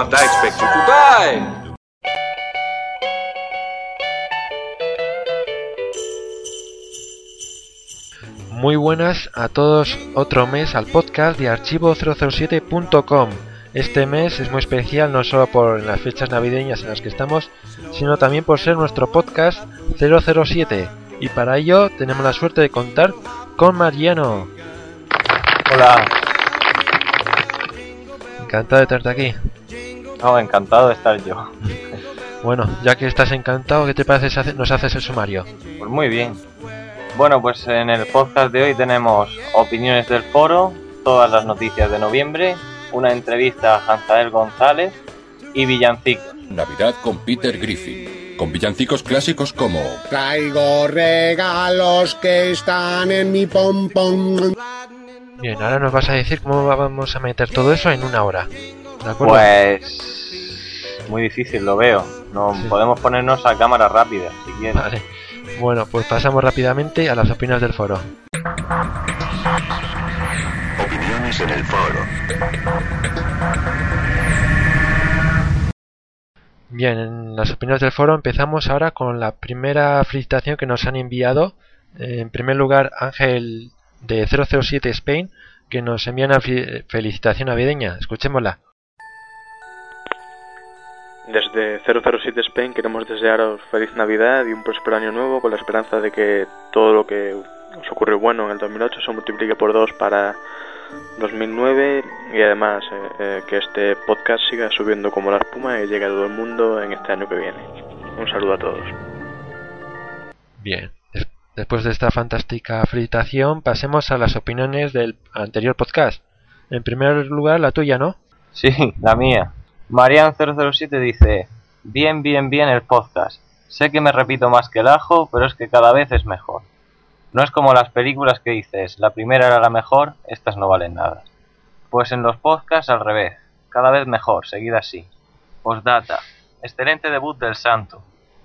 Mr. Bond, I expect you to die. Muy buenas a todos otro mes al podcast de archivo007.com. Este mes es muy especial no solo por las fechas navideñas en las que estamos, sino también por ser nuestro podcast 007. Y para ello tenemos la suerte de contar con Mariano. Hola, Encantado de tenerte aquí. No, encantado de estar yo. Bueno, ya que estás encantado, ¿qué te parece si nos haces el sumario? Pues muy bien. Bueno, pues en el podcast de hoy tenemos opiniones del foro, todas las noticias de noviembre, una entrevista a Hanzael González y villancicos. Navidad con Peter Griffin, con villancicos clásicos como Traigo regalos que están en mi pompón. Bien, ahora nos vas a decir cómo vamos a meter todo eso en una hora. ¿De acuerdo? Pues muy difícil lo veo. No Sí. podemos ponernos a cámara rápida, si quieres. Vale. Bueno, pues pasamos rápidamente a las opiniones del foro. Opiniones en el foro. Bien, en las opiniones del foro empezamos ahora con la primera felicitación que nos han enviado. Eh, en primer lugar, Ángel de 007 Spain, que nos envía una fe- felicitación navideña. Escuchémosla. Desde 007 Spain queremos desearos feliz Navidad y un próspero año nuevo con la esperanza de que todo lo que os ocurrió bueno en el 2008 se multiplique por dos para 2009 y además eh, eh, que este podcast siga subiendo como la espuma y llegue a todo el mundo en este año que viene. Un saludo a todos. Bien, des- después de esta fantástica felicitación, pasemos a las opiniones del anterior podcast. En primer lugar, la tuya, ¿no? Sí, la mía. Marian007 dice, bien, bien, bien el podcast. Sé que me repito más que el ajo, pero es que cada vez es mejor. No es como las películas que dices, la primera era la mejor, estas no valen nada. Pues en los podcasts al revés, cada vez mejor, seguida así. Postdata, excelente debut del santo.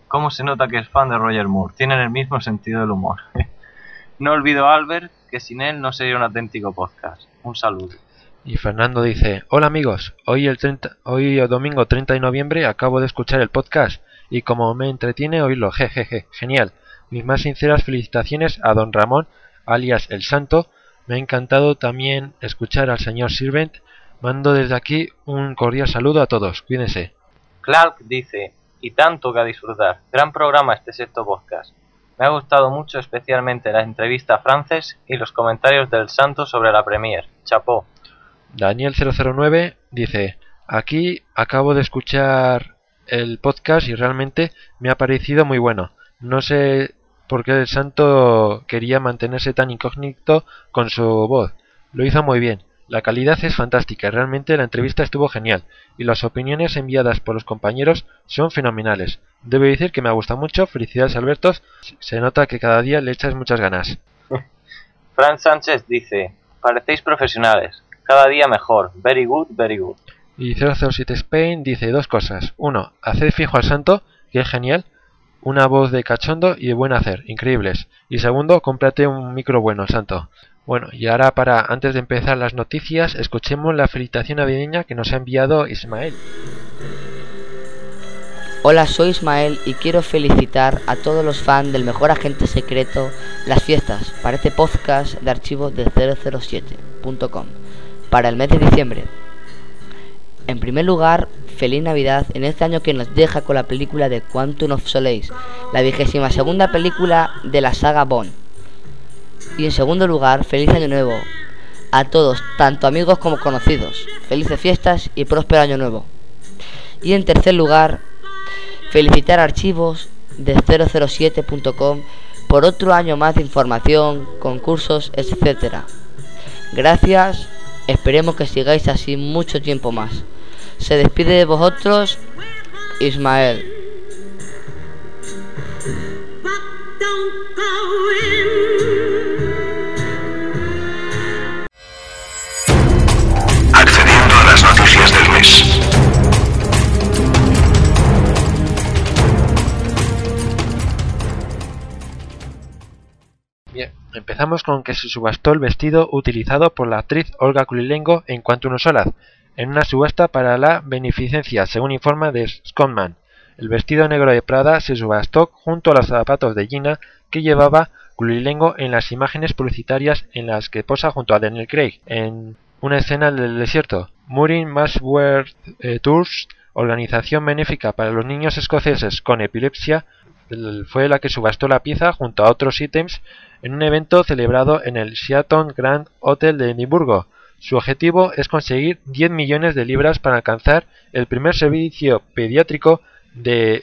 ¿Cómo se nota que es fan de Roger Moore? Tienen el mismo sentido del humor. no olvido Albert, que sin él no sería un auténtico podcast. Un saludo. Y Fernando dice, hola amigos, hoy el 30, hoy el domingo 30 de noviembre acabo de escuchar el podcast y como me entretiene oírlo, jejeje, genial. Mis más sinceras felicitaciones a don Ramón, alias El Santo. Me ha encantado también escuchar al señor Sirvent. Mando desde aquí un cordial saludo a todos, cuídense. Clark dice, y tanto que a disfrutar. Gran programa este sexto podcast. Me ha gustado mucho especialmente la entrevista a Frances y los comentarios del santo sobre la Premier. Chapó. Daniel009 dice, aquí acabo de escuchar el podcast y realmente me ha parecido muy bueno. No sé por qué el santo quería mantenerse tan incógnito con su voz. Lo hizo muy bien. La calidad es fantástica, realmente la entrevista estuvo genial y las opiniones enviadas por los compañeros son fenomenales. Debo decir que me ha gustado mucho, felicidades Albertos, se nota que cada día le echas muchas ganas. Fran Sánchez dice, parecéis profesionales. Cada día mejor. Very good, very good. Y 007 Spain dice dos cosas. Uno, haced fijo al santo, que es genial. Una voz de cachondo y de buen hacer, increíbles. Y segundo, cómprate un micro bueno, santo. Bueno, y ahora para, antes de empezar las noticias, escuchemos la felicitación navideña que nos ha enviado Ismael. Hola, soy Ismael y quiero felicitar a todos los fans del mejor agente secreto Las Fiestas para este podcast de archivos de 007.com para el mes de diciembre. En primer lugar, feliz Navidad en este año que nos deja con la película de Quantum of Solace, la vigésima segunda película de la saga Bond. Y en segundo lugar, feliz año nuevo a todos, tanto amigos como conocidos. Felices fiestas y próspero año nuevo. Y en tercer lugar, felicitar archivos de 007.com por otro año más de información, concursos, etc. Gracias, esperemos que sigáis así mucho tiempo más. Se despide de vosotros Ismael. Empezamos con que se subastó el vestido utilizado por la actriz Olga Kulilengo en Quantum Solaz, en una subasta para la beneficencia, según informa de Scottman. El vestido negro de Prada se subastó junto a los zapatos de Gina que llevaba Kulilengo en las imágenes publicitarias en las que posa junto a Daniel Craig en una escena del desierto. Murin Masworth eh, Tours, organización benéfica para los niños escoceses con epilepsia, fue la que subastó la pieza junto a otros ítems en un evento celebrado en el Sheraton Grand Hotel de Edimburgo. Su objetivo es conseguir 10 millones de libras para alcanzar el primer servicio pediátrico de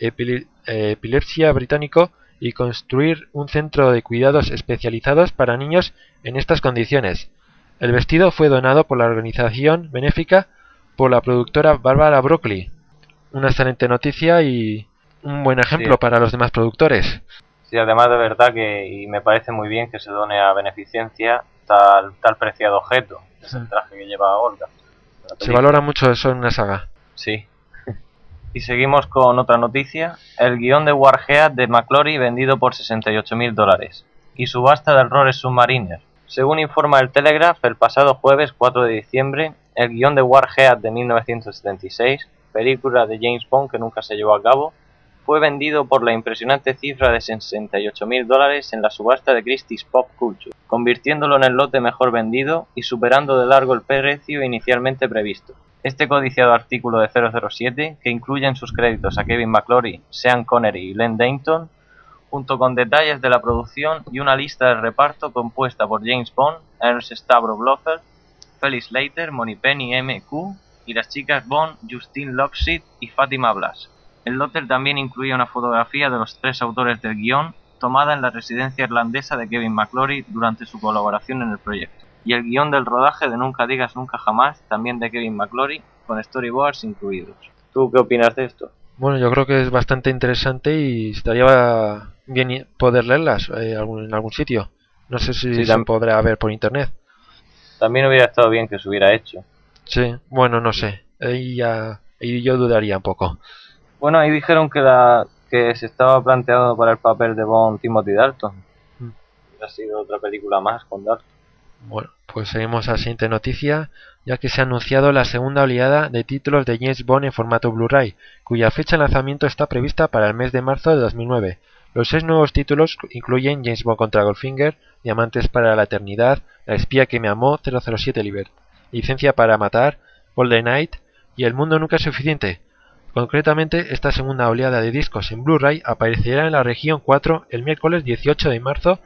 epilepsia británico y construir un centro de cuidados especializados para niños en estas condiciones. El vestido fue donado por la organización benéfica por la productora Barbara Broccoli. Una excelente noticia y un buen ejemplo Sí. para los demás productores. Sí, además de verdad que, y me parece muy bien que se done a beneficencia tal, tal preciado objeto, es el traje que lleva Olga. Se valora mucho eso en una saga. Sí. Y seguimos con otra noticia. El guion de Warhead de McClory vendido por 68.000 dólares. Y subasta del Roller Submariner. Según informa el Telegraph, el pasado jueves 4 de diciembre, el guion de Warhead de 1976, película de James Bond que nunca se llevó a cabo, fue vendido por la impresionante cifra de 68.000 dólares en la subasta de Christie's Pop Culture, convirtiéndolo en el lote mejor vendido y superando de largo el precio inicialmente previsto. Este codiciado artículo de 007, que incluye en sus créditos a Kevin McClory, Sean Connery y Len Dayton, junto con detalles de la producción y una lista de reparto compuesta por James Bond, Ernst Stavro Blofeld, Felix Leiter, Moneypenny M.Q. y las chicas Bond, Justine Lockseed y Fatima Blas. El lote también incluía una fotografía de los tres autores del guion, tomada en la residencia irlandesa de Kevin McClory durante su colaboración en el proyecto. Y el guion del rodaje de Nunca digas nunca jamás, también de Kevin McClory, con storyboards incluidos. ¿Tú qué opinas de esto? Bueno, yo creo que es bastante interesante y estaría bien poder leerlas eh, en algún sitio. No sé si Sí, se podrá ver por internet. También hubiera estado bien que se hubiera hecho. Sí, bueno, no sé. Ahí ya ahí yo dudaría un poco. Bueno, ahí dijeron que la que se estaba planteando para el papel de Bond Timothy Dalton. Mm. Ha sido otra película más con Dalton. Bueno, pues seguimos a la siguiente noticia, ya que se ha anunciado la segunda oleada de títulos de James Bond en formato Blu-ray, cuya fecha de lanzamiento está prevista para el mes de marzo de 2009. Los seis nuevos títulos incluyen James Bond contra Goldfinger, Diamantes para la Eternidad, La espía que me amó, 007 Liber, Licencia para matar, Golden Knight y El mundo nunca es suficiente. Concretamente, esta segunda oleada de discos en Blu-ray aparecerá en la región 4 el miércoles 18 de marzo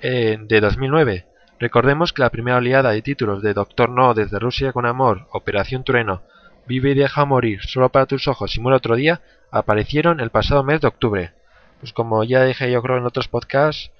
eh, de 2009. Recordemos que la primera oleada de títulos de Doctor No desde Rusia con Amor, Operación Trueno, Vive y deja morir, Solo para tus ojos y Muere otro día aparecieron el pasado mes de octubre. Pues como ya dije yo creo en otros podcasts,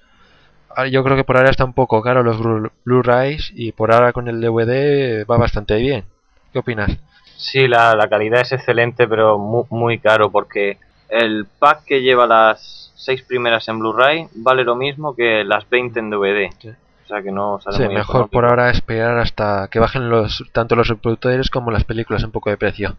ah, yo creo que por ahora está un poco caro los Blu- Blu-rays y por ahora con el DVD va bastante bien. ¿Qué opinas? Sí, la, la calidad es excelente, pero muy, muy caro porque el pack que lleva las seis primeras en Blu-ray vale lo mismo que las 20 en DVD. Sí. O sea que no sale Sí, muy mejor económico. por ahora esperar hasta que bajen los tanto los reproductores como las películas un poco de precio.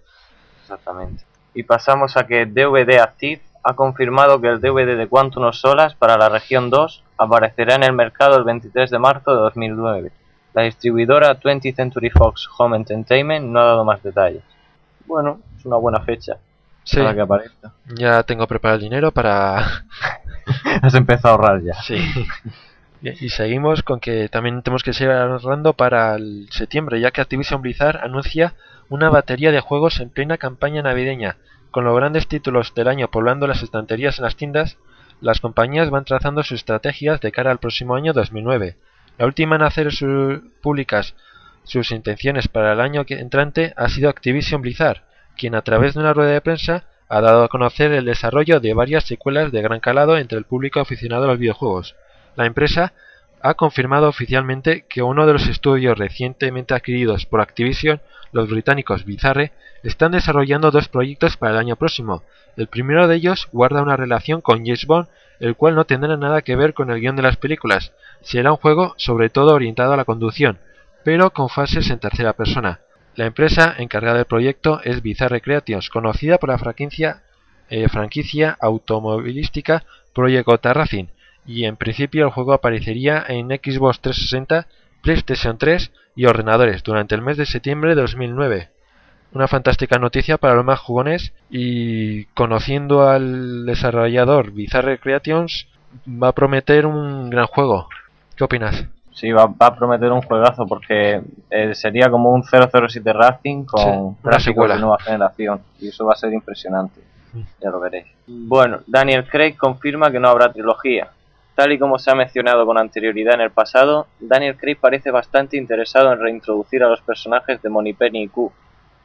Exactamente. Y pasamos a que DVD Active ha confirmado que el DVD de Quantum of Solas para la región 2 aparecerá en el mercado el 23 de marzo de 2009. La distribuidora 20th Century Fox Home Entertainment no ha dado más detalles. Bueno, es una buena fecha Sí, para que aparezca. ya tengo preparado el dinero para Has empezado a ahorrar ya. Sí. Y seguimos con que también tenemos que seguir ahorrando para el septiembre, ya que Activision Blizzard anuncia una batería de juegos en plena campaña navideña. Con los grandes títulos del año poblando las estanterías en las tiendas, las compañías van trazando sus estrategias de cara al próximo año 2009. La última en hacer públicas sus intenciones para el año entrante ha sido Activision Blizzard, quien a través de una rueda de prensa ha dado a conocer el desarrollo de varias secuelas de gran calado entre el público aficionado a los videojuegos. La empresa ha confirmado oficialmente que uno de los estudios recientemente adquiridos por Activision, los británicos Bizarre, están desarrollando dos proyectos para el año próximo. El primero de ellos guarda una relación con James Bond, el cual no tendrá nada que ver con el guion de las películas. Será un juego sobre todo orientado a la conducción, pero con fases en tercera persona. La empresa encargada del proyecto es Bizarre Creations, conocida por la franquicia, eh, automovilística Project Racing, y en principio el juego aparecería en Xbox 360, PlayStation 3 y ordenadores durante el mes de septiembre de 2009. Una fantástica noticia para los más jugones y conociendo al desarrollador Bizarre Creations va a prometer un gran juego. ¿Qué opinas? Sí, va, va a prometer un juegazo porque eh, sería como un 007 Racing con Sí, una secuela. de nueva generación y eso va a ser impresionante. Mm. Ya lo veréis. Bueno, Daniel Craig confirma que no habrá trilogía. Tal y como se ha mencionado con anterioridad en el pasado, Daniel Craig parece bastante interesado en reintroducir a los personajes de Moneypenny y Q,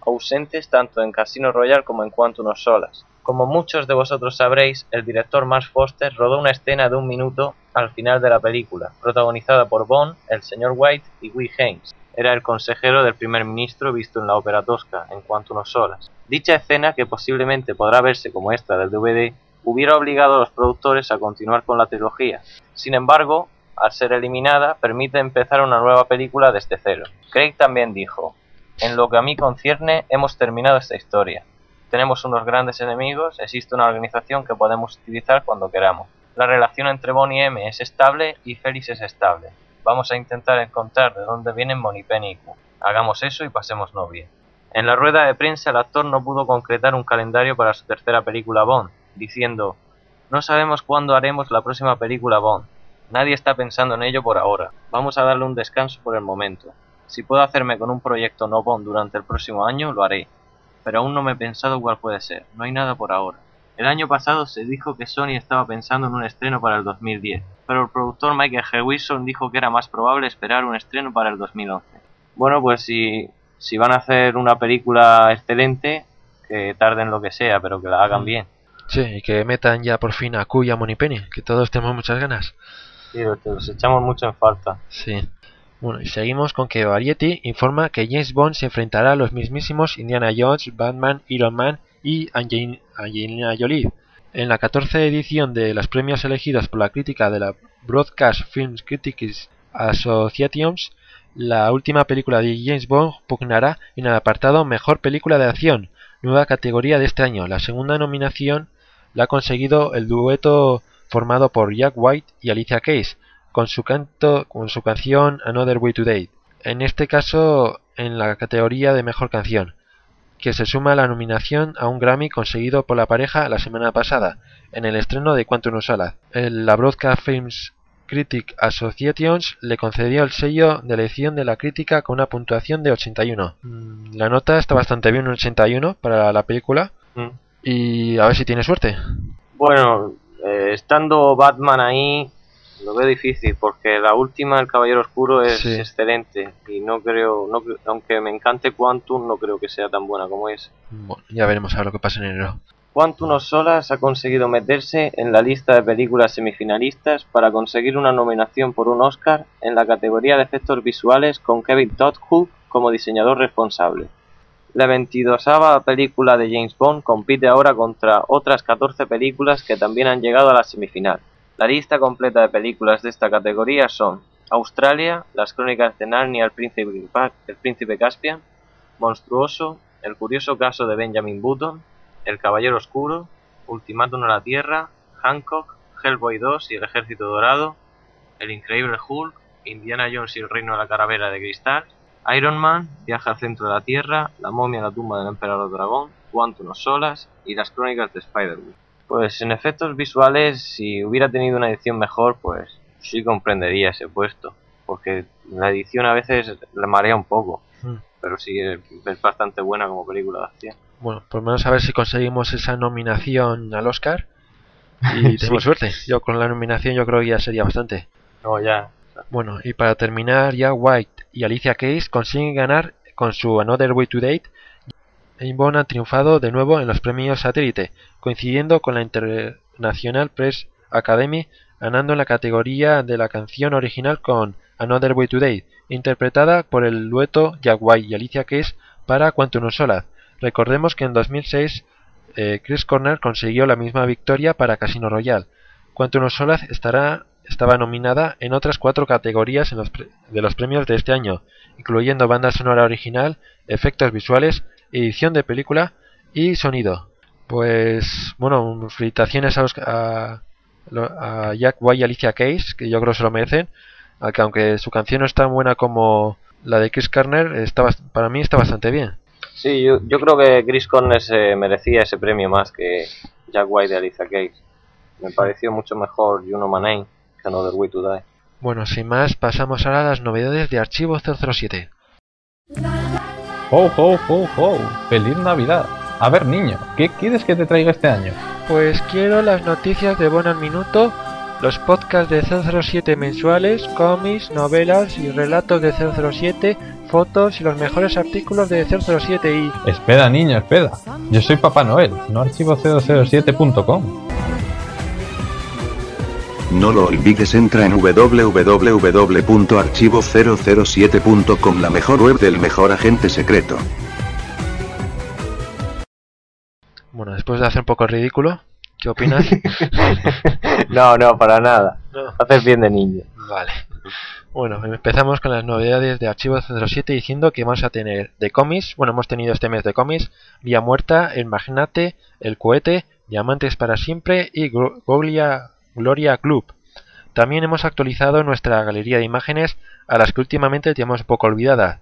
ausentes tanto en Casino Royale como en Quantum of Solas. Como muchos de vosotros sabréis, el director Max Foster rodó una escena de un minuto al final de la película, protagonizada por Bond, el señor White y Will Haynes. Era el consejero del primer ministro visto en la ópera tosca, en Quantum of Solas. Dicha escena, que posiblemente podrá verse como extra del DVD, hubiera obligado a los productores a continuar con la trilogía. Sin embargo, al ser eliminada, permite empezar una nueva película desde cero. Craig también dijo, en lo que a mí concierne, hemos terminado esta historia. Tenemos unos grandes enemigos, existe una organización que podemos utilizar cuando queramos. La relación entre Bond y M es estable y Félix es estable. Vamos a intentar encontrar de dónde vienen Moneypenny y Q. Hagamos eso y pasémonos bien. En la rueda de prensa el actor no pudo concretar un calendario para su tercera película Bond, diciendo, no sabemos cuándo haremos la próxima película Bond. Nadie está pensando en ello por ahora. Vamos a darle un descanso por el momento. Si puedo hacerme con un proyecto no Bond durante el próximo año, lo haré. Pero aún no me he pensado cuál puede ser. No hay nada por ahora. El año pasado se dijo que Sony estaba pensando en un estreno para el 2010, pero el productor Michael G. Wilson dijo que era más probable esperar un estreno para el 2011. Bueno, pues si, si van a hacer una película excelente, que tarden lo que sea, pero que la hagan bien. Sí, y que metan ya por fin a Q y a Moneypenny, que todos tenemos muchas ganas. Sí, los, los echamos mucho en falta. Sí. Bueno, y seguimos con que Variety informa que James Bond se enfrentará a los mismísimos Indiana Jones, Batman, Iron Man y Angelina Jolie. En la 14 edición de los premios elegidos por la crítica de la Broadcast Film Critics Associations, la última película de James Bond pugnará en el apartado Mejor Película de Acción, nueva categoría de este año. La segunda nominación la ha conseguido el dueto formado por Jack White y Alicia Keys, con su canto, con su canción Another Way Today. En este caso, en la categoría de mejor canción, que se suma a la nominación a un Grammy conseguido por la pareja la semana pasada, en el estreno de Quantum of Solace. El- La Broadcast Films Critic Associations le concedió el sello de elección de la crítica con una puntuación de 81. Mm, La nota está bastante bien, un 81 para la película, Mm. y a ver si tiene suerte. Bueno, eh, estando Batman ahí, lo veo difícil porque la última, El Caballero Oscuro, es Sí. excelente y no creo, no, aunque me encante Quantum, no creo que sea tan buena como es. Bueno, ya veremos a ver lo que pasa en enero. Quantum Solas ha conseguido meterse en la lista de películas semifinalistas para conseguir una nominación por un Oscar en la categoría de efectos visuales con Kevin Todhook como diseñador responsable. La 22 película de James Bond compite ahora contra otras 14 películas que también han llegado a la semifinal. La lista completa de películas de esta categoría son Australia, Las Crónicas de Narnia, El Príncipe, el Príncipe Caspian, Monstruoso, El Curioso Caso de Benjamin Button, El Caballero Oscuro, Ultimátum a la Tierra, Hancock, Hellboy 2 y El Ejército Dorado, El Increíble Hulk, Indiana Jones y el Reino de la Calavera de Cristal, Iron Man, Viaje al Centro de la Tierra, La Momia en la Tumba del Emperador Dragón, Quantum of Solas y Las Crónicas de Spider-Man. Pues en efectos visuales, si hubiera tenido una edición mejor, pues sí comprendería ese puesto, porque la edición a veces le marea un poco, Mm. pero sí es bastante buena como película de acción. Bueno, por lo menos a ver si conseguimos esa nominación al Oscar y tenemos suerte. Yo con la nominación yo creo que ya sería bastante. No, ya. Bueno, y para terminar, ya White y Alicia Keys consiguen ganar con su Another Way to Date. Bond ha triunfado de nuevo en los premios Satélite, coincidiendo con la International Press Academy, ganando en la categoría de la canción original con Another Way to Date, interpretada por el dueto White y Alicia Keys para Quantum of Solace. Recordemos que en 2006 eh, Chris Corner consiguió la misma victoria para Casino Royale. Quantum of Solace estará, estaba nominada en otras cuatro categorías de los premios de este año, incluyendo banda sonora original, efectos visuales, edición de película y sonido. Pues bueno, felicitaciones a, los- a- a Jack White y Alicia Keys, que yo creo se lo merecen, a que aunque su canción no es tan buena como la de Chris Carner, está, para mí está bastante bien. Sí, yo, yo creo que Chris Corner se merecía ese premio más que Jack White de Alicia Keys. Me pareció mucho mejor You Know My Name que Another Way to Die. Bueno, sin más, pasamos ahora a las novedades de Archivo 007. ¡Ho, ho, ho, ho! ¡Feliz Navidad! A ver, niño, ¿qué quieres que te traiga este año? Pues quiero las noticias de Bon al Minuto, los podcasts de 007 mensuales, cómics, novelas y relatos de 007, fotos y los mejores artículos de 007 y... Espera, niño, espera. Yo soy Papá Noel, no archivo007.com. No lo olvides, entra en www.archivo007.com, la mejor web del mejor agente secreto. Bueno, después de hacer un poco el ridículo, ¿qué opinas? no, no, para nada. No. Haces bien de niño. Vale. Bueno, empezamos con las novedades de Archivo 07 diciendo que vamos a tener de cómics, bueno, hemos tenido este mes de cómics, Vía Muerta, El Magnate, El Cohete, Diamantes para Siempre y Glo- Gloria, Club. También hemos actualizado nuestra galería de imágenes a las que últimamente tenemos un poco olvidadas.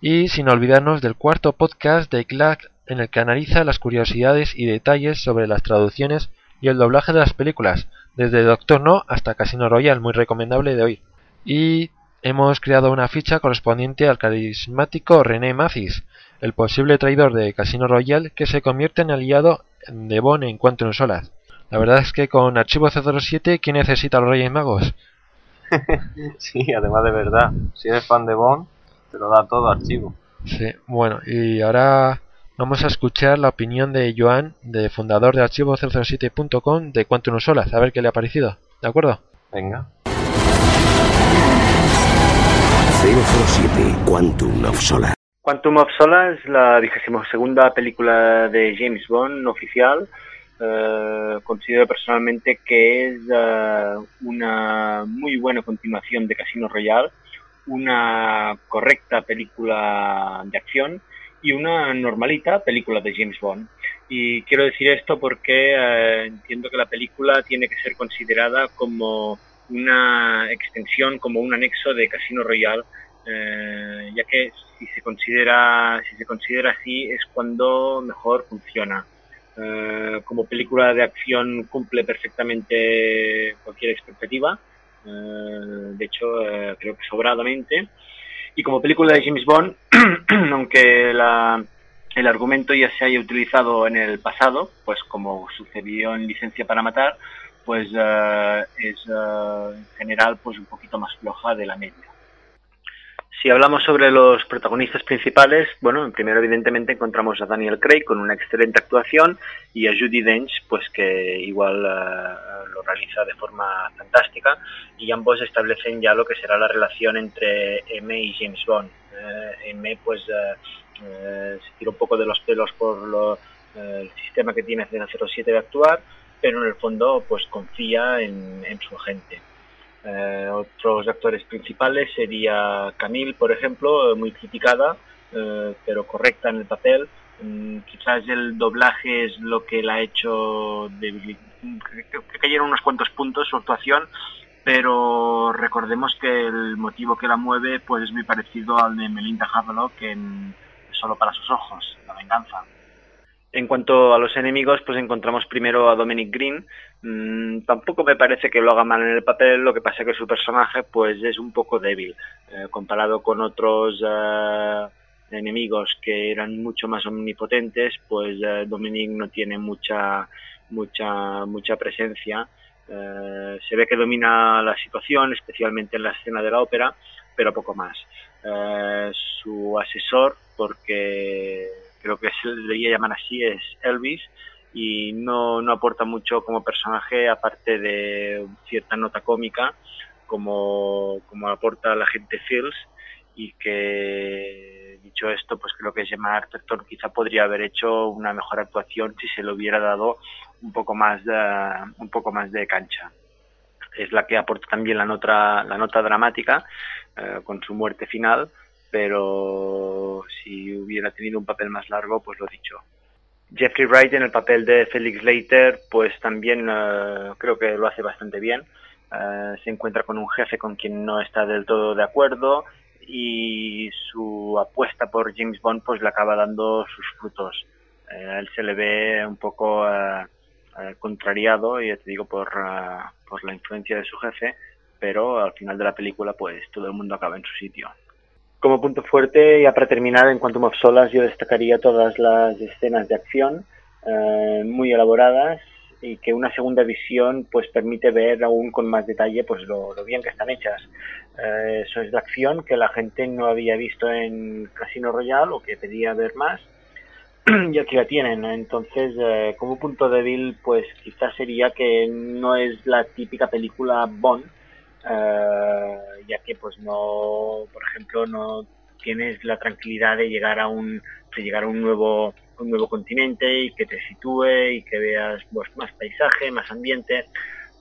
Y sin olvidarnos del cuarto podcast de Clack en el que analiza las curiosidades y detalles sobre las traducciones y el doblaje de las películas, desde Doctor No hasta Casino Royale, muy recomendable de oír. Y hemos creado una ficha correspondiente al carismático René Mathis, el posible traidor de Casino Royale que se convierte en aliado de Bond en Quantum Solas. La verdad es que con Archivo 007, ¿quién necesita a los Reyes Magos? Sí, además de verdad. Si eres fan de Bond, te lo da todo archivo. Sí, bueno, y ahora vamos a escuchar la opinión de Joan, de fundador de archivo007.com de Quantum Solas, a ver qué le ha parecido. ¿De acuerdo? Venga. 007 Quantum of Solace. Quantum of Solace es la vigésima segunda película de James Bond oficial. Eh, considero personalmente que es eh, una muy buena continuación de Casino Royale, una correcta película de acción y una normalita película de James Bond. Y quiero decir esto porque eh, entiendo que la película tiene que ser considerada como una extensión, como un anexo de Casino Royale, ya que si se considera si se considera así es cuando mejor funciona. Eh, como película de acción cumple perfectamente cualquier expectativa, eh, de hecho eh, creo que sobradamente. Y como película de James Bond, aunque la, el argumento ya se haya utilizado en el pasado, pues como sucedió en Licencia para Matar, pues eh, es en general pues un poquito más floja de la media. Si hablamos sobre los protagonistas principales, bueno, primero evidentemente encontramos a Daniel Craig con una excelente actuación y a Judy Dench, pues que igual uh, lo realiza de forma fantástica y ambos establecen ya lo que será la relación entre M y James Bond. Uh, M pues uh, se tira un poco de los pelos por lo, el sistema que tiene 007 de actuar, pero en el fondo pues confía en, en su agente. Eh, otros actores principales sería Camille, por ejemplo, muy criticada, eh, pero correcta en el papel. Mm, quizás el doblaje es lo que la ha hecho que cayeron unos cuantos puntos su actuación, pero recordemos que el motivo que la mueve pues es muy parecido al de Melinda Havelock en Solo para sus ojos, la venganza. En cuanto a los enemigos, pues encontramos primero a Dominic Green. Mm, tampoco me parece que lo haga mal en el papel, lo que pasa es que su personaje pues es un poco débil eh, comparado con otros eh, enemigos que eran mucho más omnipotentes, pues eh, Dominic no tiene mucha mucha mucha presencia. Eh, se ve que domina la situación, especialmente en la escena de la ópera, pero poco más. Su asesor, porque creo que se debería llamar así, es Elvis, y no, no aporta mucho como personaje, aparte de cierta nota cómica, como, como aporta la gente Fields, y que, dicho esto, pues creo que Gemma Arterton quizá podría haber hecho una mejor actuación si se le hubiera dado un poco más de, un poco más de cancha. Es la que aporta también la nota, la nota dramática, eh, con su muerte final, pero si hubiera tenido un papel más largo, pues lo dicho. Jeffrey Wright en el papel de Felix Leiter, pues también eh, creo que lo hace bastante bien. Eh, se encuentra con un jefe con quien no está del todo de acuerdo y su apuesta por James Bond pues le acaba dando sus frutos. A él se le ve un poco contrariado, ya te digo, por, por la influencia de su jefe, pero al final de la película pues todo el mundo acaba en su sitio. Como punto fuerte, ya para terminar, en Quantum of Solace yo destacaría todas las escenas de acción eh, muy elaboradas y que una segunda visión pues permite ver aún con más detalle pues lo, lo bien que están hechas. Eh, eso es la acción que la gente no había visto en Casino Royale o que pedía ver más y aquí la tienen. Entonces, eh, como punto débil, pues quizás sería que no es la típica película Bond, eh, ya que pues no, por ejemplo, no tienes la tranquilidad de llegar a un, de llegar a un nuevo, un nuevo continente y que te sitúe y que veas pues, más paisaje, más ambiente.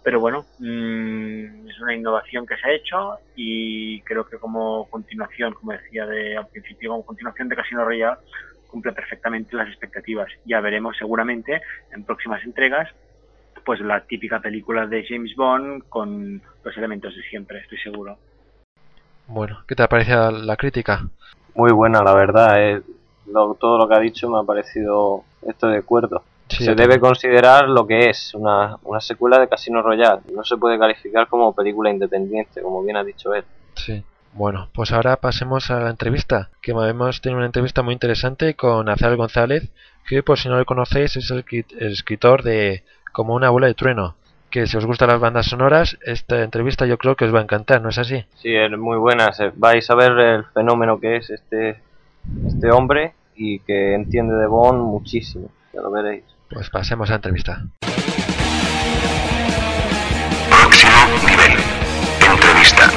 Pero bueno, mmm, es una innovación que se ha hecho y creo que como continuación, como decía de, al principio, como continuación de Casino Royale, cumple perfectamente las expectativas. Ya veremos seguramente en próximas entregas pues la típica película de James Bond con los elementos de siempre, estoy seguro. Bueno, ¿qué te parece la crítica? Muy buena, la verdad. eh, lo- todo lo que ha dicho me ha parecido esto de acuerdo. Sí, se debe considerar lo que es una, una secuela de Casino Royale. No se puede calificar como película independiente, como bien ha dicho él. Sí. Bueno, pues ahora pasemos a la entrevista, que hemos tenido una entrevista muy interesante con Azar González, que por si no lo conocéis es el, el escritor de Como una bola de trueno, que si os gustan las bandas sonoras, esta entrevista yo creo que os va a encantar, ¿no es así? Sí, es muy buena. se- vais a ver el fenómeno que es este, este hombre y que entiende de Bond muchísimo. Ya lo veréis. Pues pasemos a la entrevista. Próximo nivel. Entrevista.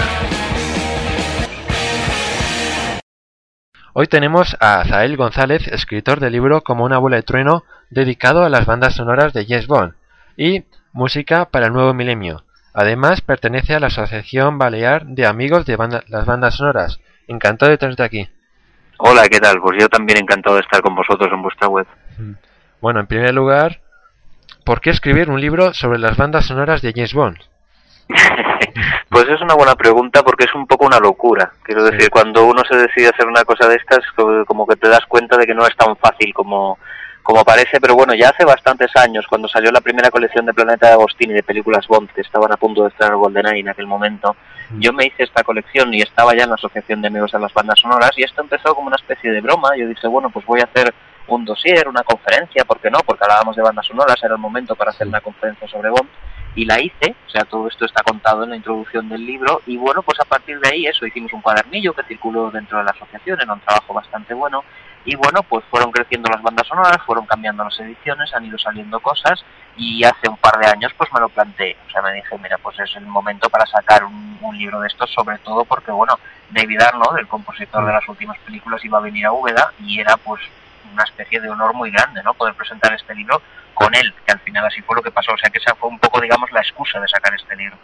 Hoy tenemos a Azael González, escritor del libro Como una bola de trueno, dedicado a las bandas sonoras de Yes Bond y música para el nuevo milenio. Además, pertenece a la Asociación Balear de Amigos de Banda- las Bandas Sonoras. Encantado de tenerte aquí. Hola, ¿qué tal? Pues yo también encantado de estar con vosotros en vuestra web. Bueno, en primer lugar, ¿por qué escribir un libro sobre las bandas sonoras de James Bond? Pues es una buena pregunta porque es un poco una locura. Quiero decir, cuando uno se decide hacer una cosa de estas, co- como que te das cuenta de que no es tan fácil como, como parece. Pero bueno, ya hace bastantes años, cuando salió la primera colección de Planeta de Agostini de películas Bond, que estaban a punto de estrenar GoldenEye en aquel momento, yo me hice esta colección y estaba ya en la Asociación de Amigos de las Bandas Sonoras y esto empezó como una especie de broma. Yo dije, bueno, pues voy a hacer un dossier, una conferencia, ¿por qué no? Porque hablábamos de bandas sonoras, era el momento para hacer una conferencia sobre Bond y la hice, o sea, todo esto está contado en la introducción del libro y bueno, pues a partir de ahí eso, hicimos un cuadernillo que circuló dentro de la asociación, era un trabajo bastante bueno y bueno, pues fueron creciendo las bandas sonoras, fueron cambiando las ediciones, han ido saliendo cosas y hace un par de años pues me lo planteé, o sea, me dije, mira, pues es el momento para sacar un, un libro de estos, sobre todo porque bueno, David Arnold, el compositor de las últimas películas, iba a venir a Úbeda y era pues una especie de honor muy grande, ¿no? Poder presentar este libro con él, que al final así fue lo que pasó. O sea que esa fue un poco, digamos, la excusa de sacar este libro.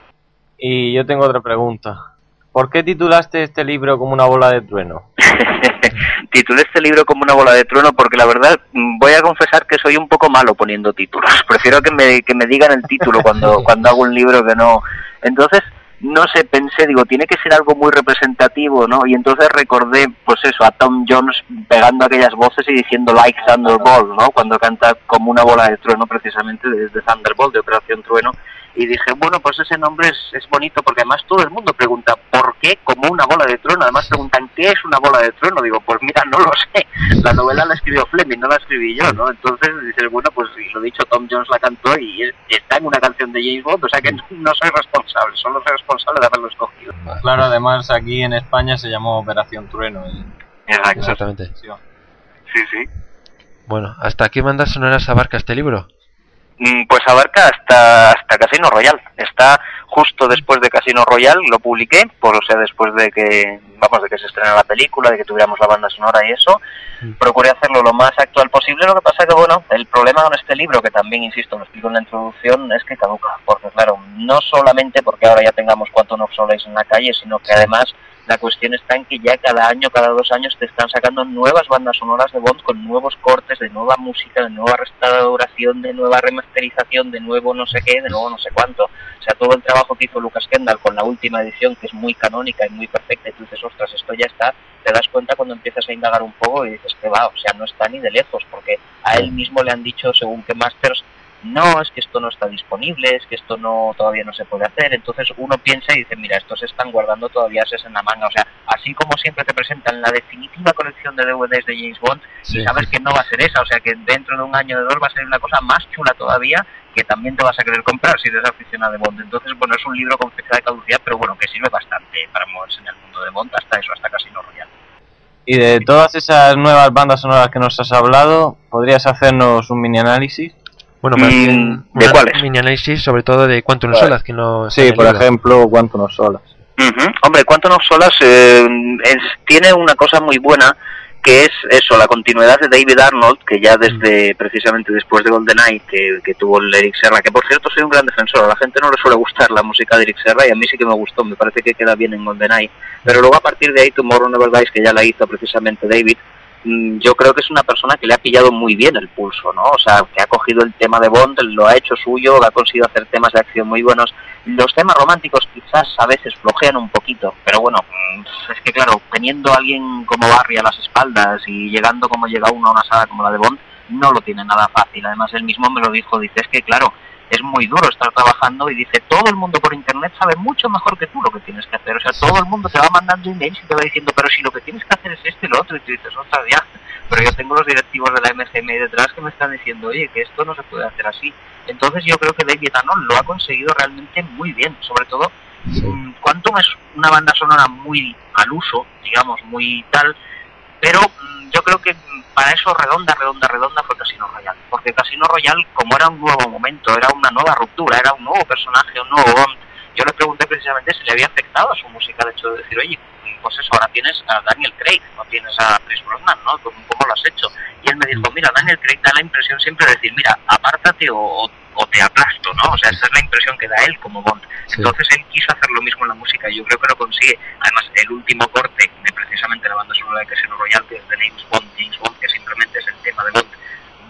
Y yo tengo otra pregunta. ¿Por qué titulaste este libro como una bola de trueno? Titulé este libro como una bola de trueno porque la verdad mm, voy a confesar que soy un poco malo poniendo títulos. Prefiero que me, que me digan el título cuando, cuando hago un libro que no. Entonces, no sé, pensé, digo, tiene que ser algo muy representativo, ¿no? Y entonces recordé, pues eso, a Tom Jones pegando aquellas voces y diciendo like Thunderbolt, ¿no? Cuando canta como una bola de trueno precisamente de, de Thunderbolt, de Operación Trueno. Y dije, bueno, pues ese nombre es, es bonito porque además todo el mundo pregunta, ¿por qué como una bola de trueno? Además preguntan, ¿qué es una bola de trueno? Digo, pues mira, no lo sé. La novela la escribió Fleming, no la escribí yo, ¿no? Entonces dices, bueno, pues lo dicho, Tom Jones la cantó y es- está en una canción de James Bond, o sea que no soy responsable, solo soy responsable de haberlo escogido. Claro, además aquí en España se llamó Operación Trueno. y- Exacto. Exactamente. Sí, sí. Bueno, ¿hasta qué bandas sonoras abarca este libro? Mm, Pues abarca hasta, hasta Casino Royal. Está justo después de Casino Royal, lo publiqué, por, o sea, después de que vamos, de que se estrena la película, de que tuviéramos la banda sonora y eso. Procuré hacerlo lo más actual posible, lo que pasa que, bueno, el problema con este libro, que también, insisto, lo explico en la introducción, es que caduca, porque claro, no solamente porque ahora ya tengamos Quantum of Solace en la calle, sino que además la cuestión está en que ya cada año, cada dos años te están sacando nuevas bandas sonoras de Bond con nuevos cortes, de nueva música, de nueva restauración, de nueva remasterización, de nuevo no sé qué, de nuevo no sé cuánto. O sea, todo el trabajo que hizo Lucas Kendall con la última edición, que es muy canónica y muy perfecta, y tú dices, ostras, esto ya está, te das cuenta cuando empiezas a indagar un poco y dices que va, o sea, no está ni de lejos, porque a él mismo le han dicho, según que Masters, no, es que esto no está disponible, es que esto no todavía no se puede hacer. Entonces uno piensa y dice, mira, estos se están guardando todavía en la manga. O sea, así como siempre te presentan la definitiva colección de DVDs de James Bond y sabes que no va a ser esa, o sea, que dentro de un año de dos va a ser una cosa más chula todavía que también te vas a querer comprar si eres aficionado de Bond. Entonces, bueno, es un libro con fecha de caducidad, pero bueno, que sirve bastante para moverse en el mundo de Bond hasta eso, hasta Casino Royale. Y de todas esas nuevas bandas sonoras que nos has hablado, ¿podrías hacernos un mini análisis? Bueno, más Mm, bien ¿de cuáles? mini análisis sobre todo de Quantum Vale. Solas, que no Sí, por ejemplo, ¿cuánto nos solas? Ujú. Hombre, Quantum of Solas eh, es- tiene una cosa muy buena que es eso, la continuidad de David Arnold, que ya desde precisamente después de GoldenEye, que, que tuvo el Eric Serra, que por cierto soy un gran defensor, a la gente no le suele gustar la música de Eric Serra y a mí sí que me gustó, me parece que queda bien en GoldenEye, pero luego a partir de ahí Tomorrow Never Dies, que ya la hizo precisamente David, mm, yo creo que es una persona que le ha pillado muy bien el pulso, ¿no? O sea, que ha cogido el tema de Bond, lo ha hecho suyo, ha conseguido hacer temas de acción muy buenos. Los temas románticos quizás a veces flojean un poquito, pero bueno, mm, es que claro, teniendo a alguien como Barry a las espaldas y llegando como llega uno a una saga como la de Bond, no lo tiene nada fácil. Además, él mismo me lo dijo, dice, es que claro, es muy duro estar trabajando y dice, todo el mundo por internet sabe mucho mejor que tú lo que tienes que hacer. O sea, todo el mundo te va mandando emails y te va diciendo, pero si lo que tienes que hacer es esto y lo otro, y tú dices, ostras, ya, pero yo tengo los directivos de la MGM detrás que me están diciendo, oye, que esto no se puede hacer así. Entonces yo creo que David Arnold lo ha conseguido realmente muy bien, sobre todo mm, Quantum es una banda sonora muy al uso, digamos, muy tal, pero mm, yo creo que mm, para eso redonda, redonda, redonda fue Casino Royale, porque Casino Royale, como era un nuevo momento, era una nueva ruptura, era un nuevo personaje, un nuevo yo le pregunté precisamente si le había afectado a su música, de hecho de decir, oye, pues eso, ahora tienes a Daniel Craig, no tienes a Chris Brosnan, ¿no? ¿Cómo, cómo lo has hecho? Y él me dijo, mira, Daniel Craig da la impresión siempre de decir, mira, apártate o, o- te aplasto, ¿no? O sea, esa es la impresión que da él como Bond. Entonces él quiso hacer lo mismo en la música y yo creo que lo consigue. Además, el último corte de precisamente la banda sonora de Casino Royale, que es de James Bond, James Bond, que simplemente es el tema de Bond,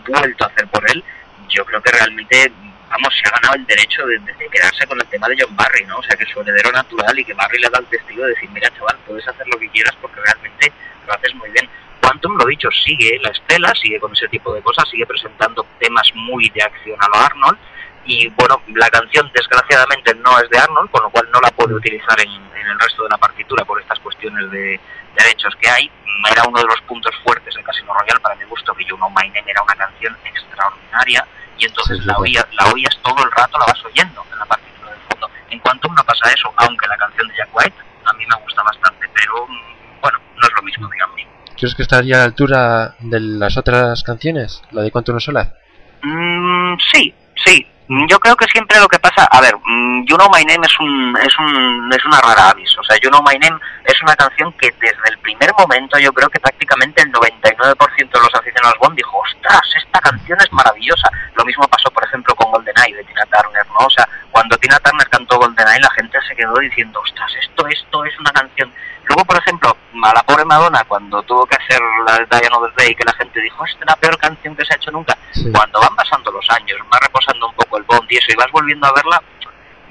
vuelto a hacer por él, yo creo que realmente, vamos, se ha ganado el derecho de, quedarse con el tema de John Barry, ¿no? O sea, que su heredero natural y que Barry le da el testigo de decir, mira, chaval, puedes hacer lo que quieras porque realmente lo haces muy bien. Quantum, lo dicho, sigue la estela, sigue con ese tipo de cosas, sigue presentando temas muy de acción a lo Arnold. Y bueno, la canción desgraciadamente no es de Arnold, con lo cual no la puede utilizar en, el resto de la partitura por estas cuestiones de derechos que hay. Era uno de los puntos fuertes de Casino Royale para mi gusto, que You Know My Name era una canción extraordinaria y entonces Sí, sí, la, oías, la oías todo el rato, la vas oyendo en la partitura del fondo. En Quantum no pasa eso, aunque la canción de Jack White a mí me gusta bastante, pero mm, bueno, no es lo mismo, digamos. ¿Crees que estaría a la altura de las otras canciones? La de Quantum Solar. Mm, sí, sí. Mm, Yo creo que siempre lo que pasa, a ver, mm, You Know My Name es un, es un, es una rara avis. O sea, You Know My Name es una canción que desde el primer momento yo creo que prácticamente el 99% de los aficionados Bond dijo, ostras, esta canción es maravillosa. Lo mismo pasó, por ejemplo, con GoldenEye de Tina Turner, ¿no? O sea, cuando Tina Turner cantó GoldenEye la gente se quedó diciendo, ostras, esto, esto es una canción. Luego, por ejemplo, a la pobre Madonna, cuando tuvo que hacer la de Diana of the Day, que la gente dijo, esta es la peor canción que se ha hecho nunca. Cuando van pasando los años, va reposando un poco el Bond y eso, y vas volviendo a verla,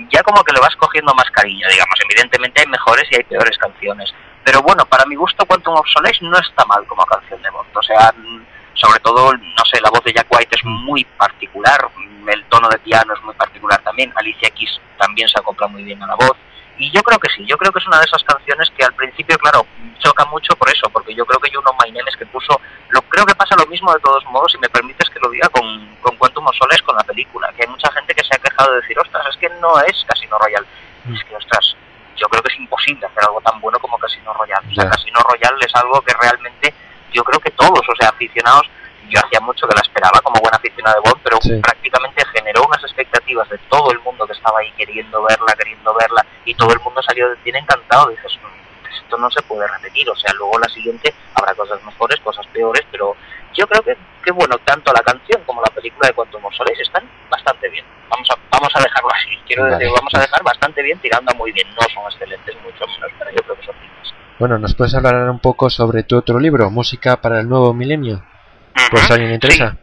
ya como que le vas cogiendo más cariño, digamos. Evidentemente hay mejores y hay peores canciones. Pero bueno, para mi gusto, Quantum of Solace no está mal como canción de Bond. O sea, sobre todo, no sé, la voz de Jack White es muy particular, el tono de piano es muy particular también. Alicia Keys también se acopla muy bien a la voz. Y yo creo que sí, yo creo que es una de esas canciones que al principio, claro, choca mucho por eso, porque yo creo que You Know My Name es que puso, lo, creo que pasa lo mismo de todos modos, y me permites que lo diga con, con Quantum of Solace, con la película, que hay mucha gente que se ha quejado de decir, ostras, es que no es Casino Royale. Es que, ostras, yo creo que es imposible hacer algo tan bueno como Casino Royale. O sea. Casino Royale es algo que realmente, yo creo que todos, o sea, aficionados, yo hacía mucho que la esperaba como buen aficionado de Bond, pero Sí. prácticamente generó unas expectativas de todo el mundo que estaba ahí queriendo verla, queriendo verla, y todo el mundo salió de cine encantado. Dices, "Mm, esto no se puede repetir, o sea, luego la siguiente habrá cosas mejores, cosas peores, pero yo creo que, que bueno, tanto la canción como la película de Quantum of Solace están bastante bien. Vamos a, vamos a dejarlo así, quiero Vale. decir, vamos a dejar bastante bien tirando muy bien, no son excelentes mucho menos, pero yo creo que son dignas. Bueno, ¿nos puedes hablar un poco sobre tu otro libro, Música para el Nuevo Milenio? Pues a alguien le interesa.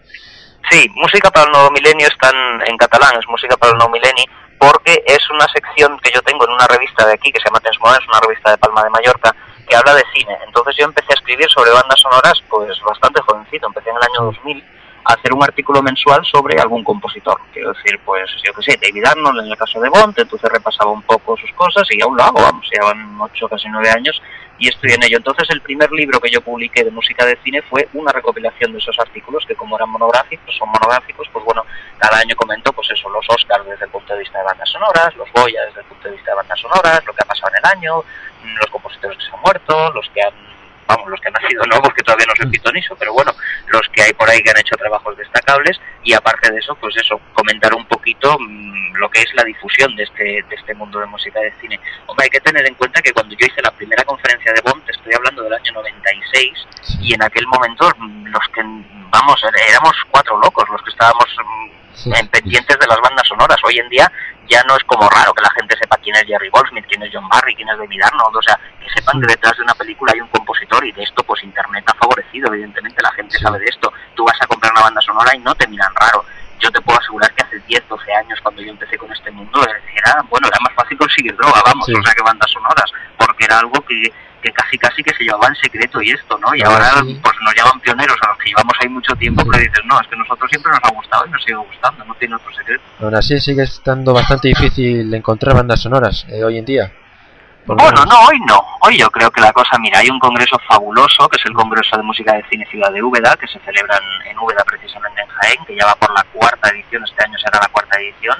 Sí, Música para el Nuevo Milenio está en, catalán, es Música para el Nuevo Milenio, porque es una sección que yo tengo en una revista de aquí que se llama Moderns, una revista de Palma de Mallorca, que habla de cine. Entonces yo empecé a escribir sobre bandas sonoras pues bastante jovencito, empecé en el año 2000 a hacer un artículo mensual sobre algún compositor. Quiero decir, pues yo qué sé, David Arnold en el caso de Bond, entonces repasaba un poco sus cosas y aún lo hago, vamos, llevan ocho, casi nueve años y estoy en ello. Entonces el primer libro que yo publiqué de música de cine fue una recopilación de esos artículos que como eran monográficos, son monográficos, pues bueno, cada año comento pues eso, los Oscars desde el punto de vista de bandas sonoras, los Goya desde el punto de vista de bandas sonoras, lo que ha pasado en el año, los compositores que se han muerto, los que han vamos, los que han nacido no, porque todavía no soy pitonizo, pero bueno, los que hay por ahí que han hecho trabajos destacables y aparte de eso, pues eso, comentar un poquito mm, lo que es la difusión de este, de este mundo de música de cine. Hombre, hay que tener en cuenta que cuando yo hice la primera conferencia de Bond, estoy hablando del año 96, y en aquel momento mm, los que, vamos, er- éramos cuatro locos los que estábamos mm, en pendientes de las bandas sonoras. Hoy en día ya no es como raro que la gente sepa quién es Jerry Goldsmith, quién es John Barry, quién es David Arnold, o sea, que sepan que detrás de una película hay un compositor y de esto pues Internet ha favorecido, evidentemente la gente sabe de esto. Tú vas a comprar una banda sonora y no te miran raro. Yo te puedo asegurar que hace 10, 12 años cuando yo empecé con este mundo era, bueno, era más fácil conseguir droga, vamos, Sí. o sea, que bandas sonoras, porque era algo que, que casi casi que se llevaba en secreto y esto, ¿no? Y Ahora ahora sí. pues nos llaman pioneros a los que llevamos ahí mucho tiempo, pero dices, no, es que nosotros siempre nos ha gustado y nos sigue gustando, no tiene otro secreto. Aún así sigue estando bastante difícil encontrar bandas sonoras eh, hoy en día. Bueno, no, hoy no. Hoy yo creo que la cosa, mira, hay un congreso fabuloso, que es el Congreso de Música de Cine Ciudad de Úbeda, que se celebra en, en Úbeda precisamente en Jaén, que ya va por la cuarta edición, este año será la cuarta edición,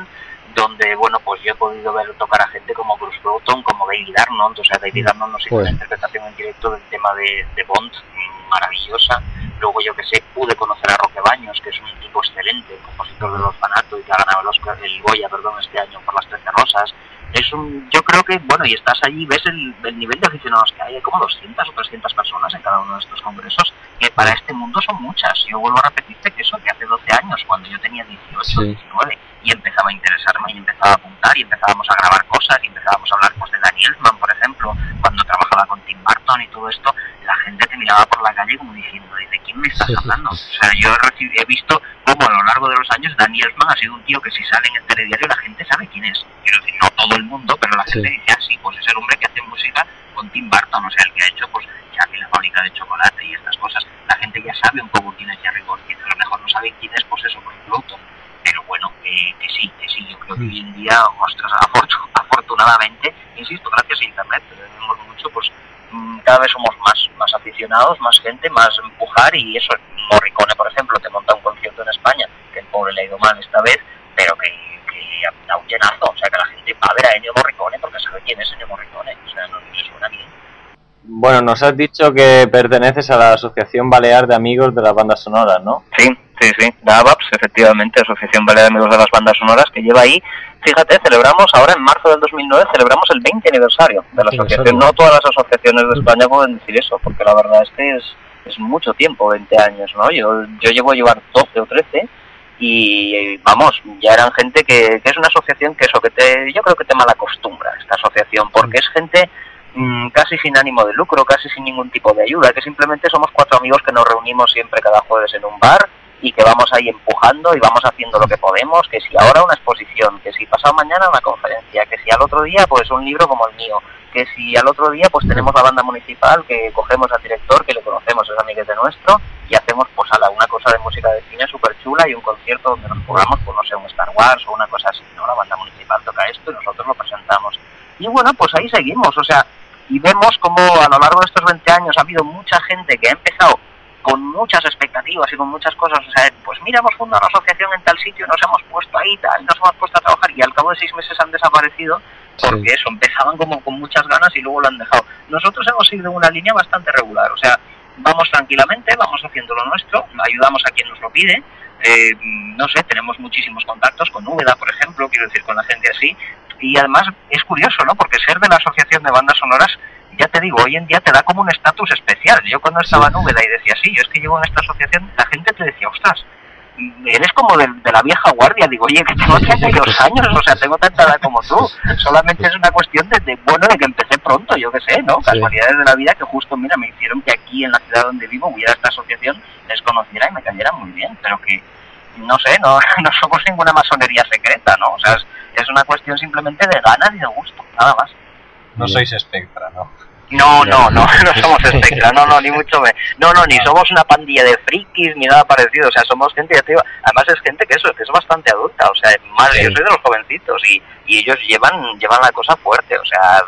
donde, bueno, pues yo he podido ver tocar a gente como Bruce Broughton, como David Arnold, o sea, David Arnold nos hizo Joder. una interpretación en directo del tema de, de Bond, mm, maravillosa. Luego, yo que sé, pude conocer a Roque Baños, que es un tipo excelente, compositor del orfanato y que ha ganado el, Oscar, el Goya, perdón, este año por las Trece Rosas es un yo creo que bueno y estás allí ves el, el nivel de aficionados que hay hay como 200 o 300 personas en cada uno de estos congresos que para este mundo son muchas yo vuelvo a repetirte que eso que hace 12 años cuando yo tenía 18 Sí. 19 y empezaba a interesarme y empezaba a apuntar y empezábamos a grabar cosas y empezábamos a hablar pues de Danny Elfman por ejemplo cuando trabajaba con Tim Burton y todo esto la gente te miraba por la calle como diciendo ¿de quién me estás hablando? o sea yo he, visto cómo a lo largo de los años Danny Elfman ha sido un tío que si sale en el telediario la gente sabe quién es. Quiero decir no todo el mundo pero la gente Sí. dice ah sí pues es el hombre que hace música con Tim Burton o sea el que ha hecho pues Charlie la fábrica de chocolate y estas cosas. La gente ya sabe un poco quién es Jerry Goldsmith a lo mejor no sabe quién es pues eso por Broughton pero bueno que, que sí que sí yo creo que hoy en día ostras afortu- afortunadamente insisto gracias a internet tenemos mucho pues mm, cada vez somos más más aficionados más gente más empujar y eso Morricone por ejemplo te monta un concierto en España que el pobre le ha ido mal esta vez pero que, que da un llenazo o sea que la gente va a ver a Ennio Morricone porque sabe quién es Ennio Morricone o sea no le suena bien Bueno, nos has dicho que perteneces a la Asociación Balear de Amigos de las Bandas Sonoras, ¿no? Sí, sí, sí. La ABAPS, efectivamente, Asociación Balear de Amigos de las Bandas Sonoras, que lleva ahí, fíjate, celebramos ahora en marzo del 2009, celebramos el 20 aniversario de la 20 asociación. No todas las asociaciones de España pueden decir eso, porque la verdad es que es, es mucho tiempo, 20 años, ¿no? Yo, yo llevo a llevar 12 o 13 y vamos, ya eran gente que, que es una asociación que eso, que te, yo creo que te malacostumbra esta asociación, porque es gente mm, casi sin ánimo de lucro, casi sin ningún tipo de ayuda, que simplemente somos cuatro amigos que nos reunimos siempre cada jueves en un bar y que vamos ahí empujando y vamos haciendo lo que podemos, que si ahora una exposición, que si pasado mañana una conferencia, que si al otro día pues un libro como el mío, que si al otro día pues tenemos la banda municipal, que cogemos al director, que le conocemos, es amiguete nuestro, y hacemos pues a la una cosa de música de cine súper chula y un concierto donde nos jugamos, pues no sé, un Star Wars o una cosa así, ¿no? La banda municipal toca esto y nosotros lo presentamos. Y bueno, pues ahí seguimos, o sea, y vemos como a lo largo de estos 20 años ha habido mucha gente que ha empezado con muchas expectativas y con muchas cosas, o sea, pues mira, hemos fundado una asociación en tal sitio, nos hemos puesto ahí tal, nos hemos puesto a trabajar y al cabo de seis meses han desaparecido porque eso, empezaban como con muchas ganas y luego lo han dejado. Nosotros hemos seguido una línea bastante regular, o sea, vamos tranquilamente, vamos haciendo lo nuestro, ayudamos a quien nos lo pide, eh, no sé, tenemos muchísimos contactos con Úbeda, por ejemplo, quiero decir, con la gente así, y además es curioso, ¿no? Porque ser de la Asociación de Bandas Sonoras ya te digo, hoy en día te da como un estatus especial. Yo cuando estaba en Úbeda y decía, sí, yo es que llevo en esta asociación, la gente te decía, ostras, eres como de, de la vieja guardia. Digo, oye, que tengo 32 años, o sea, tengo tanta edad como tú. Solamente es una cuestión de, de, bueno, de que empecé pronto, yo qué sé, ¿no? Casualidades de la vida que justo, mira, me hicieron que aquí en la ciudad donde vivo hubiera esta asociación, les conociera y me cayera muy bien, pero que, no sé, no, no somos ninguna masonería secreta, ¿no? O sea, es, es una cuestión simplemente de ganas y de gusto, nada más. No sois espectra, ¿no? No, no, no, no somos espectra, no, no, ni mucho menos. No, no, ni somos una pandilla de frikis ni nada parecido, o sea, somos gente, ya te digo, además es gente que eso, que es bastante adulta, o sea, más, yo soy de los jovencitos y, y ellos llevan llevan la cosa fuerte, o sea,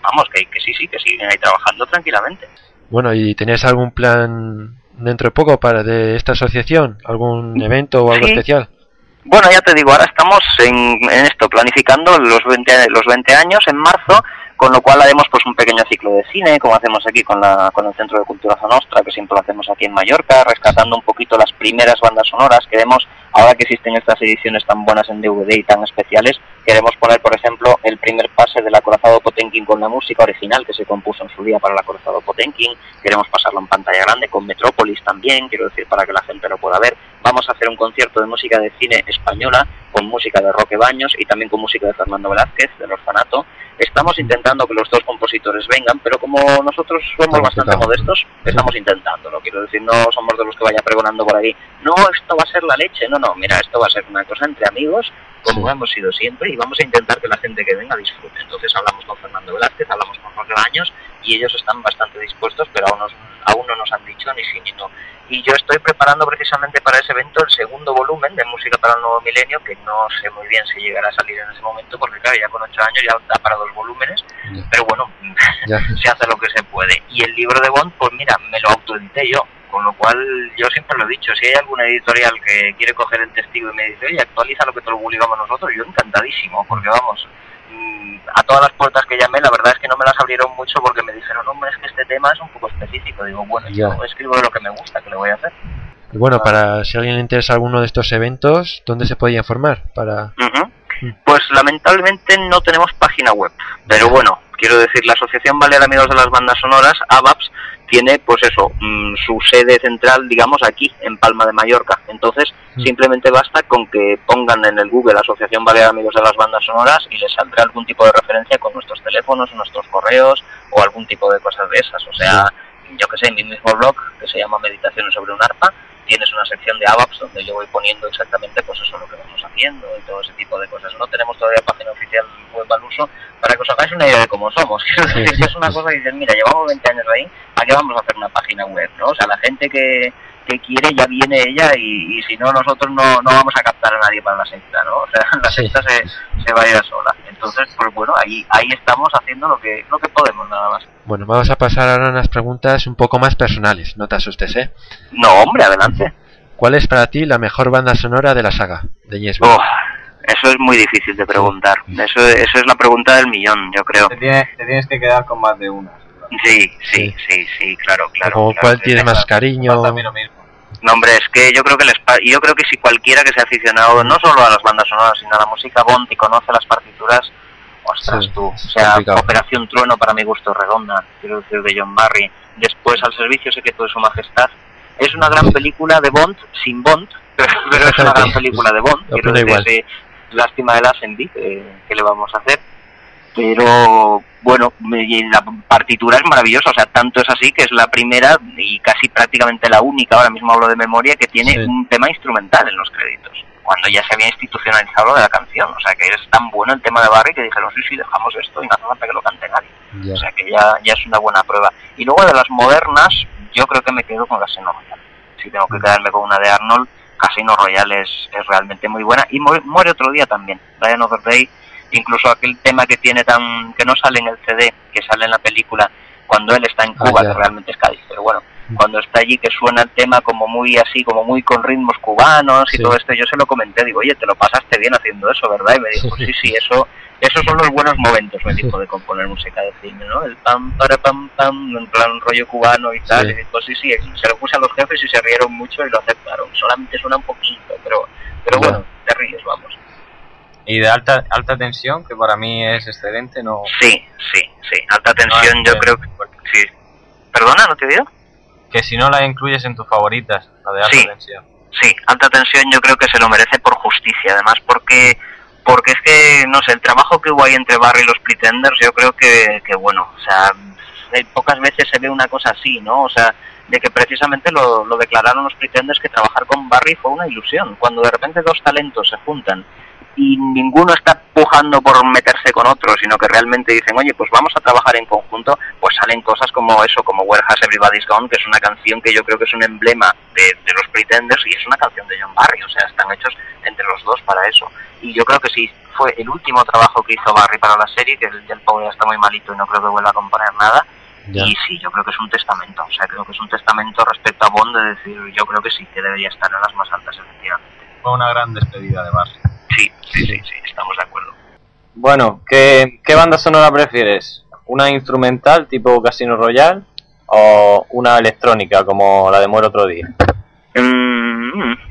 vamos, que, que sí, sí, que siguen ahí trabajando tranquilamente. Bueno, ¿y tenéis algún plan dentro de poco para de esta asociación? ¿Algún evento o algo Sí. especial? Bueno, ya te digo, ahora estamos en, esto, planificando los 20, los 20 años en marzo, con lo cual haremos pues un pequeño ciclo de cine, como hacemos aquí con, la, con el Centro de Cultura Zanostra, que siempre lo hacemos aquí en Mallorca, rescatando un poquito las primeras bandas sonoras. Queremos, ahora que existen estas ediciones tan buenas en DVD y tan especiales, queremos poner, por ejemplo, el primer pase del acorazado Potenkin con la música original que se compuso en su día para el acorazado Potenkin. Queremos pasarlo en pantalla grande con Metrópolis también, quiero decir, para que la gente lo pueda ver. Vamos a hacer un concierto de música de cine española con música de Roque Baños y también con música de Fernando Velázquez, del Orfanato. Estamos intentando que los dos compositores vengan, pero como nosotros somos bastante modestos, estamos intentándolo. Quiero decir, no somos de los que vaya pregonando por ahí, no, esto va a ser la leche. No, no, mira, esto va a ser una cosa entre amigos, como hemos sido siempre, y vamos a intentar que la gente que venga disfrute. Entonces hablamos con Fernando Velázquez, hablamos con Roque Baños, y ellos están bastante dispuestos, pero aún, nos- aún no nos han dicho ni sí ni no. Y yo estoy preparando precisamente para ese evento el segundo volumen de Música para el Nuevo Milenio, que no sé muy bien si llegará a salir en ese momento, porque claro, ya con ocho años ya da para dos volúmenes, pero bueno, se hace lo que se puede. Y el libro de Bond, pues mira, me lo autoedité yo, con lo cual yo siempre lo he dicho, si hay alguna editorial que quiere coger el testigo y me dice, oye, actualiza lo que te lo publicamos nosotros, yo encantadísimo, porque vamos, a todas las puertas que llamé, la verdad es que no me las abrieron mucho porque me dijeron, hombre, es que este tema es un poco específico. Digo, bueno, yo escribo de lo que me gusta, que le voy a hacer? Y bueno, para si alguien le interesa alguno de estos eventos, ¿dónde se podía informar? Para Ujú. Pues lamentablemente no tenemos página web, pero bueno, quiero decir, la Asociación Balear Amigos de las Bandas Sonoras, ABAPS, tiene pues eso, mm, su sede central, digamos, aquí, en Palma de Mallorca. Entonces, simplemente basta con que pongan en el Google Asociación Balear Amigos de las Bandas Sonoras y les saldrá algún tipo de referencia con nuestros teléfonos, nuestros correos o algún tipo de cosas de esas. O sea, yo que sé, en mi mismo blog, que se llama Meditaciones sobre un arpa, tienes una sección de ABAPS donde yo voy poniendo exactamente pues eso lo que vamos haciendo y todo ese tipo de cosas. No tenemos todavía página oficial web al uso para que os hagáis una idea de cómo somos. Es una cosa que dices, mira, llevamos 20 años ahí, ¿a qué vamos a hacer una página web? ¿no? O sea, la gente que, que quiere ya viene ella y, y si no nosotros no, no vamos a captar a nadie para la secta, ¿no? O sea, la secta se, se va a ir a sola. Entonces, pues bueno, ahí, ahí estamos haciendo lo que, lo que podemos nada más. Bueno, vamos a pasar ahora a unas preguntas un poco más personales, no te asustes, ¿eh? No, hombre, adelante. ¿Cuál es para ti la mejor banda sonora de la saga de Yes Oh, eso es muy difícil de preguntar. Eso, eso es la pregunta del millón, yo creo. Te, tiene- te tienes que quedar con más de una. Sí, sí, sí, sí, claro, claro. ¿O claro, cuál sí, sí. más cariño? No, hombre, es que yo creo que les pa- yo creo que si cualquiera que sea aficionado no solo a las bandas sonoras, sino a la música Bond y conoce las partituras, ostras Sí, tú, o sea. Operación Trueno para mi gusto redonda, quiero decir de John Barry, después al servicio secreto de su majestad, es una gran película de Bond sin Bond, pero, pero es una gran película de Bond, quiero decir, lástima de Lazenby, que, que le vamos a hacer, pero bueno, y la partitura es maravillosa, o sea, tanto es así que es la primera y casi prácticamente la única, ahora mismo hablo de memoria, que tiene un tema instrumental en los créditos, cuando ya se había institucionalizado lo de la canción, o sea, que es tan bueno el tema de Barry que dijeron, sí, sí, dejamos esto y no hace falta que lo cante nadie, o sea, que ya, ya es una buena prueba. Y luego de las modernas, yo creo que me quedo con Casino Royale, si tengo que quedarme con una de Arnold, Casino Royale es, es realmente muy buena, y muere, muere otro día también, Diane Other Day, incluso aquel tema que tiene tan que no sale en el CD que sale en la película cuando él está en Ah, Cuba que realmente es Cádiz pero bueno cuando está allí que suena el tema como muy así como muy con ritmos cubanos y Sí. todo esto yo se lo comenté digo oye te lo pasaste bien haciendo eso verdad y me dijo sí sí eso esos son los buenos momentos me dijo de componer música de cine no el pam para pam pam en plan rollo cubano y tal Sí. y dijo sí sí se lo puse a los jefes y se rieron mucho y lo aceptaron. Solamente suena un poquito pero pero bueno te ríes vamos Y de alta alta tensión, que para mí es excelente, no... Sí, sí, sí. Alta tensión No, yo creo que... Sí. ¿Perdona? ¿No te digo? Que si no la incluyes en tus favoritas, la de alta Sí. tensión. Sí, alta tensión yo creo que se lo merece por justicia, además porque porque es que, no sé, el trabajo que hubo ahí entre Barry y los Pretenders, yo creo que, que bueno, o sea, pocas veces se ve una cosa así, ¿no? O sea, de que precisamente lo, lo declararon los Pretenders que trabajar con Barry fue una ilusión, cuando de repente dos talentos se juntan y ninguno está pujando por meterse con otro, sino que realmente dicen, oye, pues vamos a trabajar en conjunto, pues salen cosas como eso, como Where Has Everybody's Gone, que es una canción que yo creo que es un emblema de, de los Pretenders y es una canción de John Barry, o sea, están hechos entre los dos para eso. Y yo creo que sí, fue el último trabajo que hizo Barry para la serie, que el, el pobre ya está muy malito y no creo que vuelva a componer nada. Ya. Y sí, yo creo que es un testamento, o sea, creo que es un testamento respecto a Bond de decir, yo creo que sí, que debería estar en las más altas, efectivamente. Fue una gran despedida de Barry. Sí, sí, sí, sí, estamos de acuerdo. Bueno, ¿qué, ¿qué banda sonora prefieres? ¿Una instrumental tipo Casino Royale o una electrónica como la de Muere otro día? Mm,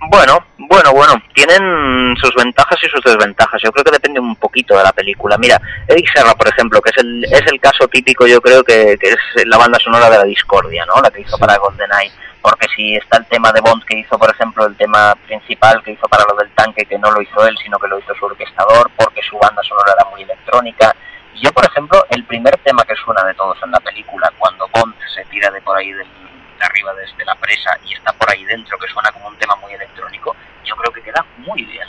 bueno, bueno, bueno, tienen sus ventajas y sus desventajas. Yo creo que depende un poquito de la película. Mira, Eric Serra, por ejemplo, que es el, es el caso típico, yo creo que, que es la banda sonora de la discordia, ¿no? La que hizo para GoldenEye. Porque si está el tema de Bond que hizo, por ejemplo, el tema principal que hizo para lo del tanque, que no lo hizo él, sino que lo hizo su orquestador, porque su banda sonora era muy electrónica. Y Yo, por ejemplo, el primer tema que suena de todos en la película, cuando Bond se tira de por ahí del, de arriba desde la presa y está por ahí dentro, que suena como un tema muy electrónico, yo creo que queda muy bien.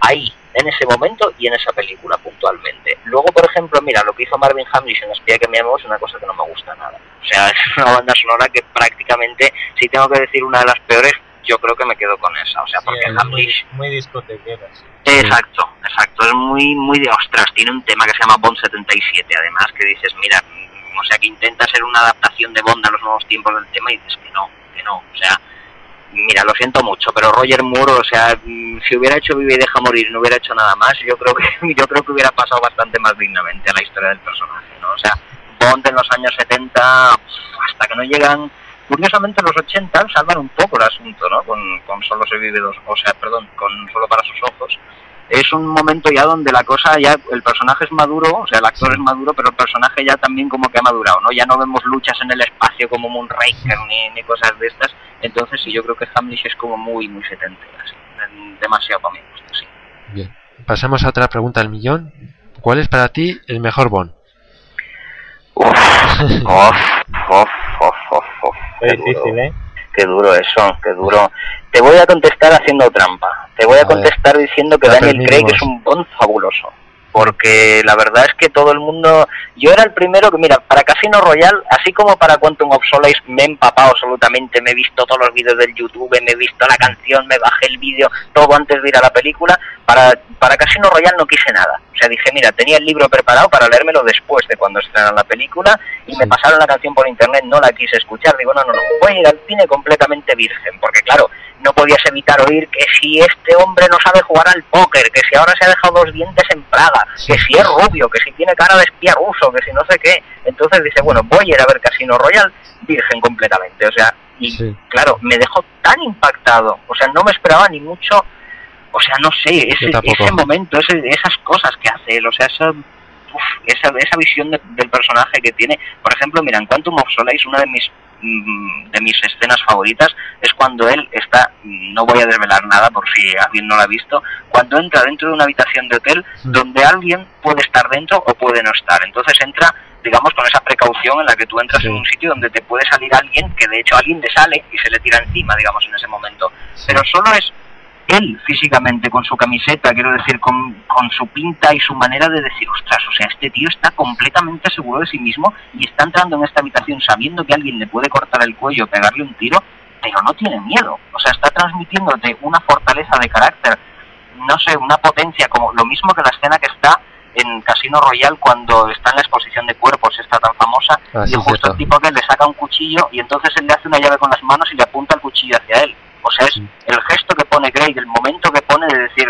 Ahí, en ese momento y en esa película puntualmente. Luego, por ejemplo, mira, lo que hizo Marvin Hamlish en Espía que me amó es una cosa que no me gusta nada. O sea, es una banda sonora que prácticamente, si tengo que decir una de las peores, yo creo que me quedo con esa. O sea, porque es muy, Hamlish muy discotequera, sí. Exacto, exacto. Es muy, muy de ostras. Tiene un tema que se llama Bond 77, además, que dices, mira, mm, o sea, que intenta ser una adaptación de Bond a los nuevos tiempos del tema y dices que no, que no. O sea, mira, lo siento mucho, pero Roger Moore, o sea, mm, si hubiera hecho Vive y Deja Morir no hubiera hecho nada más, yo creo que yo creo que hubiera pasado bastante más dignamente a la historia del personaje, ¿no? O sea, Bond en los años 70, hasta que no llegan curiosamente los 80 salvan un poco el asunto, ¿no? Con, con solo se vive dos, o sea, perdón, con solo para sus ojos. Es un momento ya donde la cosa ya, el personaje es maduro, o sea, el actor es maduro, pero el personaje ya también como que ha madurado, ¿no? Ya no vemos luchas en el espacio como Moonraker ni, ni cosas de estas. Entonces sí, yo creo que Hamlish es como muy, muy setentera, sí. Demasiado para mi gusto, sí. Bien. Pasamos a otra pregunta al millón. ¿Cuál es para ti el mejor Bond? Uf, uf, uf, uf, uf, uf. Qué duro. difícil, ¿eh? Qué duro eso, qué duro. Te voy a contestar haciendo trampa. Te voy a, A ver. contestar diciendo que Daniel Craig es un Bond fabuloso. Porque la verdad es que todo el mundo... Yo era el primero que, mira, para Casino Royale, así como para Quantum of Solace, me he empapado absolutamente, me he visto todos los vídeos del YouTube, me he visto la canción, me bajé el vídeo, todo antes de ir a la película. Para, para Casino Royale no quise nada. O sea, dije, mira, tenía el libro preparado para leérmelo después de cuando estrenaran la película y me pasaron la canción por internet, no la quise escuchar. Digo, no, no, no, voy a ir al cine completamente virgen, porque claro, no podías evitar oír que si este hombre no sabe jugar al póker, que si ahora se ha dejado dos dientes en Praga, que si es rubio, que si tiene cara de espía ruso, que si no sé qué. Entonces dije, bueno, voy a ir a ver Casino Royale virgen completamente. O sea, y Sí. claro, me dejó tan impactado. O sea, no me esperaba ni mucho. O sea, no sé, ese, ese momento, ese, esas cosas que hace él, o sea, esa, uf, esa, esa visión de- del personaje que tiene. Por ejemplo, mira, en Quantum of Solace, una de mis mm, de mis escenas favoritas es cuando él está, no voy a desvelar nada por si alguien no lo ha visto, cuando entra dentro de una habitación de hotel donde alguien puede estar dentro o puede no estar. Entonces entra, digamos, con esa precaución en la que tú entras en un sitio donde te puede salir alguien, que de hecho alguien le sale y se le tira encima, digamos, en ese momento. Pero solo es él físicamente, con su camiseta, quiero decir, con, con su pinta y su manera de decir, ostras, o sea, este tío está completamente seguro de sí mismo y está entrando en esta habitación sabiendo que alguien le puede cortar el cuello, pegarle un tiro, pero no tiene miedo. O sea, está transmitiéndote una fortaleza de carácter, no sé, una potencia, como lo mismo que la escena que está en Casino Royale cuando está en la exposición de cuerpos, esta tan famosa, Ah, y justo el tipo que le saca un cuchillo y entonces él le hace una llave con las manos y le apunta el cuchillo hacia él. O sea, es el gesto que pone Craig, el momento que pone de decir,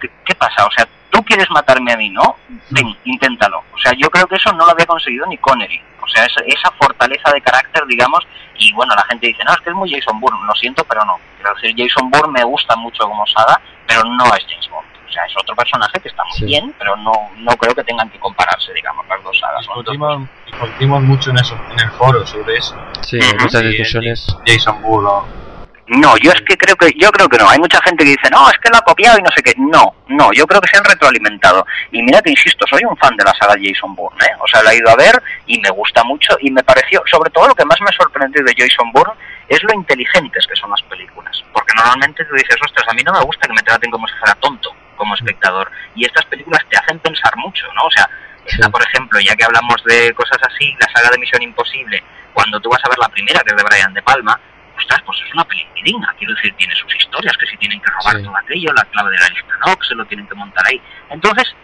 ¿qué, qué pasa? O sea, tú quieres matarme a mí, ¿no? Ven, inténtalo. O sea, yo creo que eso no lo había conseguido ni Connery. O sea, esa, esa fortaleza de carácter, digamos, y bueno, la gente dice, no, es que es muy Jason Bourne. Lo siento, pero no. Quiero decir, Jason Bourne me gusta mucho como saga, pero no es James Bond. O sea, es otro personaje que está muy Sí. bien, pero no, no creo que tengan que compararse, digamos, las dos sagas. Discutimos, discutimos mucho en, eso, en el foro sobre eso. Sí, muchas discusiones. Jason Bourne. No, yo es que creo que yo creo que no. Hay mucha gente que dice, no, es que lo ha copiado y no sé qué. No, no, yo creo que se han retroalimentado. Y mira que insisto, soy un fan de la saga Jason Bourne, ¿eh? O sea, la he ido a ver y me gusta mucho y me pareció, sobre todo lo que más me sorprendió de Jason Bourne es lo inteligentes que son las películas. Porque normalmente tú dices, ostras, a mí no me gusta que me traten como si fuera tonto como espectador. Y estas películas te hacen pensar mucho, ¿no? O sea, está, por ejemplo, ya que hablamos de cosas así, la saga de Misión Imposible, cuando tú vas a ver la primera, que es de Brian De Palma, ostras, pues es una digna, quiero decir, tiene sus historias, que si tienen que robar todo aquello, la clave de la lista Nox, se lo tienen que montar ahí. Entonces,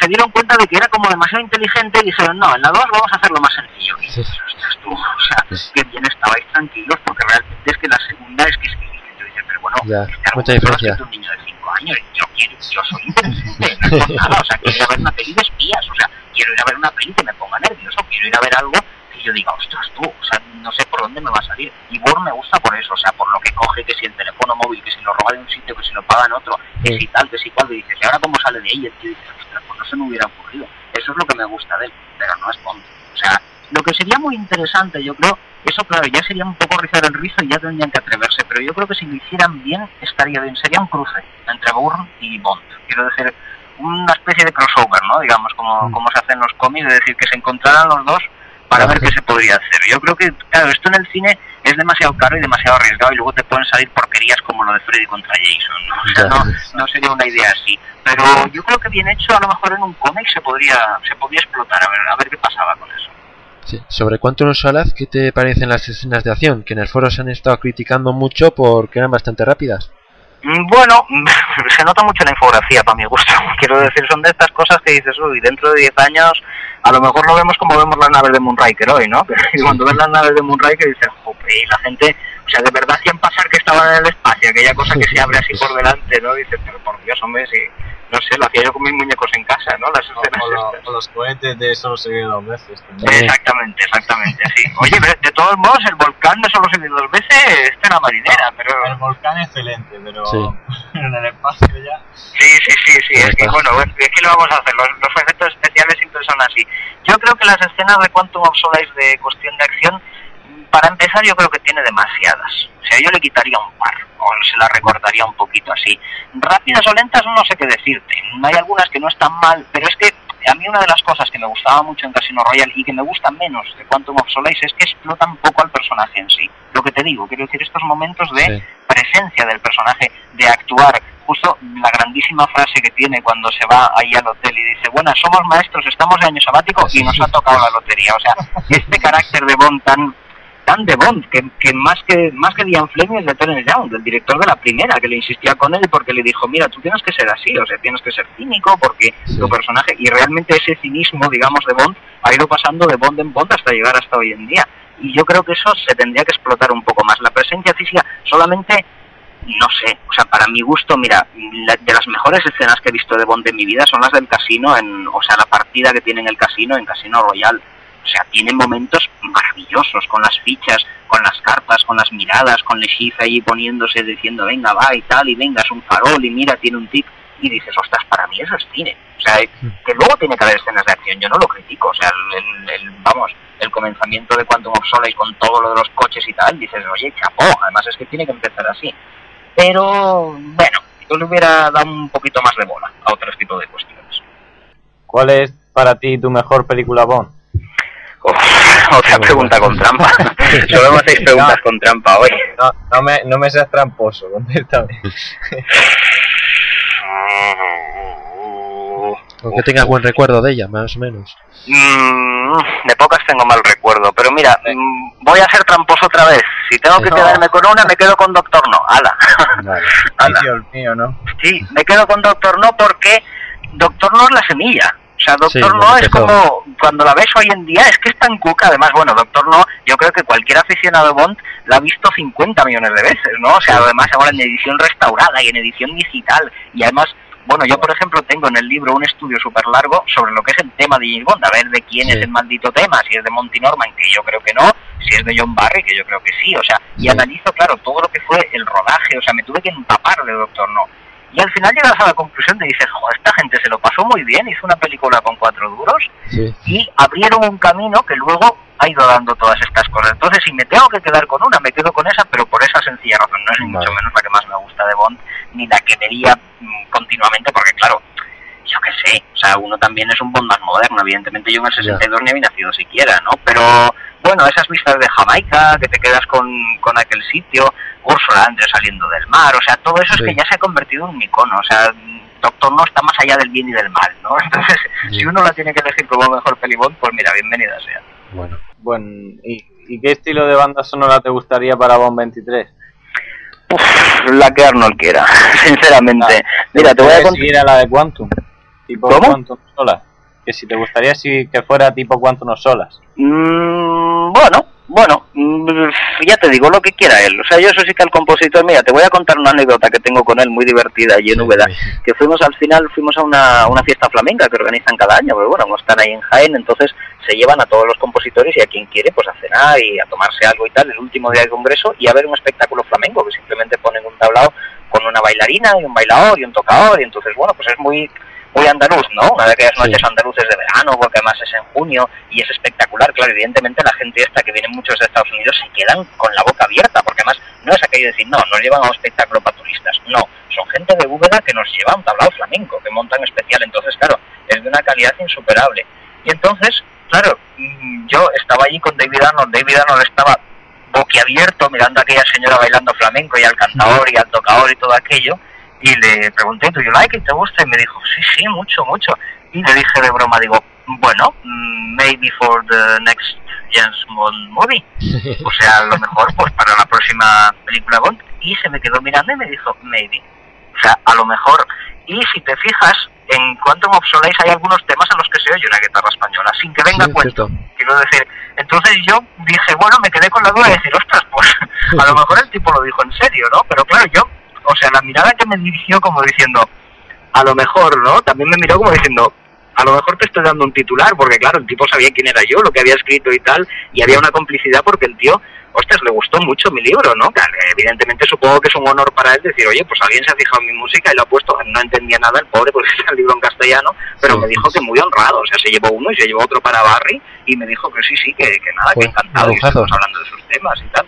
se dieron cuenta de que era como demasiado inteligente y dijeron, no, en la 2 vamos a hacerlo más sencillo. Y ostras, tú, o sea, que bien estabais tranquilos, porque realmente es que la segunda es que es que yo dices, pero bueno, Ya, mucha diferencia. un niño de 5 años, yo quiero, yo soy inteligente, no es nada, o sea, quiero ir a ver una peli de espías, o sea, quiero ir a ver una peli que me ponga nervioso, quiero ir a ver algo que yo diga, ostras tú, o sea, no sé por dónde me va a salir. Y Bourne me gusta por eso, o sea, por lo que coge, que si el teléfono móvil, que si lo roba de un sitio, que si lo paga en otro, que si tal, que si cual, y dices, ¿y ahora cómo sale de ahí? Y tú dices, ostras, pues no se me hubiera ocurrido. Eso es lo que me gusta de él, pero no es Bond. O sea, lo que sería muy interesante, yo creo, eso claro, ya sería un poco rizar el rizo y ya tendrían que atreverse, pero yo creo que si lo hicieran bien, estaría bien. Sería un cruce entre Bourne y Bond. Quiero decir, una especie de crossover, ¿no? Digamos, como, como se hace en los cómics, es decir, que se encontraran los dos para ver qué se podría hacer. Yo creo que, claro, esto en el cine es demasiado caro y demasiado arriesgado y luego te pueden salir porquerías como lo de Freddy contra Jason, ¿no? O sea, no, no sería una idea así. Pero yo creo que bien hecho, a lo mejor en un cómic se podría, se podría explotar, a ver, a ver qué pasaba con eso. Sí. Sobre Quantum of Solace, ¿qué te parecen las escenas de acción? Que en el foro se han estado criticando mucho porque eran bastante rápidas. Mm, Bueno, se nota mucho la infografía para mi gusto. Quiero decir, son de estas cosas que dices, uy, dentro de 10 años a lo mejor lo vemos como vemos las naves de Moonraker hoy, ¿no? Y cuando ves las naves de Moonraker dices, y la gente, o sea, de verdad hacían pasar que estaban en el espacio, aquella cosa que se abre así por delante, ¿no? Dices, pero por Dios, hombre, si, no sé, lo hacía yo con mis muñecos en casa, ¿no? Las escenas O, lo- estas. o los cohetes de solo se ve dos veces. también. Exactamente, exactamente, sí. Oye, pero de todos modos, el volcán de solo se ve dos veces está en la marinera, pero... El volcán es excelente, pero Sí. en el espacio ya. Sí, sí, sí, sí, es que bueno, bueno, es que lo vamos a hacer, los, los efectos especiales siempre son así. Yo creo que las escenas de Quantum of Solace de cuestión de acción, para empezar yo creo que tiene demasiadas. O sea, yo le quitaría un par, o se la recortaría un poquito así. Rápidas o lentas no sé qué decirte, hay algunas que no están mal, pero es que a mí una de las cosas que me gustaba mucho en Casino Royale y que me gusta menos de Quantum of Solace es que explota un poco al personaje en sí. Lo que te digo, quiero decir, estos momentos de presencia del personaje, de actuar. Justo la grandísima frase que tiene cuando se va ahí al hotel y dice, bueno, somos maestros, estamos de año sabático y nos ha tocado la lotería. O sea, este carácter de Bond tan tan de Bond, que, que más que más que Ian Fleming es de Terence Young, del director de la primera, que le insistía con él porque le dijo, mira, tú tienes que ser así, o sea, tienes que ser cínico porque tu personaje, y realmente ese cinismo, digamos, de Bond ha ido pasando de Bond en Bond hasta llegar hasta hoy en día. Y yo creo que eso se tendría que explotar un poco más. La presencia física solamente no sé, o sea, para mi gusto, mira, la- de las mejores escenas que he visto de Bond en mi vida son las del casino, en, o sea, la partida que tiene en el casino, en Casino Royal. O sea, tiene momentos maravillosos con las fichas, con las cartas, con las miradas, con Le Chiffre allí poniéndose diciendo, venga, va y tal, y venga, es un farol, y mira, tiene un tic. Y dices, ostras, para mí eso es cine. O sea, que luego tiene que haber escenas de acción, yo no lo critico. O sea, el- vamos, el comenzamiento de Quantum of Solace con todo lo de los coches y tal, dices, oye, chapó, además es que tiene que empezar así. Pero, bueno, yo le hubiera dado un poquito más de bola a otros tipos de cuestiones. ¿Cuál es para ti tu mejor película Bond? Otra pregunta con trampa. Solo me hacéis preguntas con trampa hoy. No, no me, no me seas tramposo, contéstame. O que tengas buen recuerdo de ella, más o menos. Mm, de pocas tengo mal recuerdo, pero mira, mm, voy a ser tramposo otra vez. Si tengo que No. quedarme con una, me quedo con Doctor No. Ala. Ay, Dios mío, ¿no? Sí, me quedo con Doctor No porque Doctor No es la semilla. O sea, Doctor Sí, No es como cuando la ves hoy en día, es que es tan cuca. Además, bueno, Doctor No, yo creo que cualquier aficionado de Bond la ha visto 50 millones de veces, ¿no? O sea, además ahora en edición restaurada y en edición digital. Y además, bueno, yo por ejemplo tengo en el libro un estudio súper largo sobre lo que es el tema de James Bond, a ver de quién es el maldito tema, si es de Monty Norman, que yo creo que no, si es de John Barry, que yo creo que sí, o sea, y analizo, claro, todo lo que fue el rodaje, o sea, me tuve que empapar de Doctor No. Y al final llegas a la conclusión de dices, esta gente se lo pasó muy bien, hizo una película con cuatro duros Sí. y abrieron un camino que luego ha ido dando todas estas cosas. Entonces, si me tengo que quedar con una, me quedo con esa, pero por esa sencilla razón. No es ni mucho menos la que más me gusta de Bond, ni la que vería mm, continuamente, porque claro, yo qué sé, o sea, uno también es un Bond más moderno, evidentemente yo en el 62 ni había nacido siquiera, ¿no? Pero bueno, esas vistas de Jamaica, que te quedas con, con aquel sitio, Ursula Andrés saliendo del mar, o sea, todo eso es que ya se ha convertido en un icono, o sea, Doctor No está más allá del bien y del mal, ¿no? Entonces, si uno la tiene que elegir como mejor peli Bond, pues mira, bienvenida sea. Bueno. Bueno, ¿y, y qué estilo de banda sonora te gustaría para Bond 23? La que Arnold quiera, sinceramente. Mira, te voy a contar... la de Quantum. Tipo ¿Cómo? Quantum Solas. Que si te gustaría si que fuera tipo Quantum Solas. Mm, bueno, bueno, mm, ya te digo lo que quiera él. O sea, yo eso sí que al compositor, mira, te voy a contar una anécdota que tengo con él muy divertida y en Úbeda. Que fuimos al final, fuimos a una, una fiesta flamenca que organizan cada año, pero bueno, como están ahí en Jaén, entonces se llevan a todos los compositores y a quien quiere, pues a cenar y a tomarse algo y tal, el último día del congreso y a ver un espectáculo flamenco que simplemente ponen un tablao con una bailarina y un bailador y un tocador y entonces, bueno, pues es muy muy andaluz, ¿no? Una de aquellas noches andaluces de verano, porque además es en junio y es espectacular. Claro, evidentemente la gente esta que viene muchos de Estados Unidos se quedan con la boca abierta, porque además no es aquello de decir, no, nos llevan a un espectáculo para turistas. No, son gente de Úbeda que nos lleva a un tablao flamenco, que montan especial. Entonces, claro, es de una calidad insuperable. Y entonces, claro, mm, yo estaba allí con David Arnold, David Arnold estaba boquiabierto mirando a aquella señora bailando flamenco y al cantador y al tocador y todo aquello y le pregunté, ¿do you like it? ¿Te gusta? Y me dijo, sí, sí, mucho, mucho. Y le dije de broma, digo, bueno, mm, maybe for the next James Bond movie. O sea, a lo mejor pues para la próxima película Bond. Y se me quedó mirando y me dijo, maybe. O sea, a lo mejor. Y si te fijas, en Quantum of Solace hay algunos temas en los que se oye una guitarra española, sin que venga a cuento. Quiero decir, entonces yo dije, bueno, me quedé con la duda de decir, ostras, pues a lo mejor el tipo lo dijo en serio, ¿no? Pero claro, yo, o sea, la mirada que me dirigió como diciendo, a lo mejor, ¿no? También me miró como diciendo, a lo mejor te estoy dando un titular, porque claro, el tipo sabía quién era yo, lo que había escrito y tal, y había una complicidad porque el tío, ostras, le gustó mucho mi libro, ¿no? Claro, evidentemente supongo que es un honor para él decir, oye, pues alguien se ha fijado en mi música y lo ha puesto, no entendía nada el pobre porque está el libro en castellano, pero me dijo que muy honrado, o sea, se llevó uno y se llevó otro para Barry y me dijo que sí, sí, que, que nada, que encantado, y estamos hablando de sus temas y tal.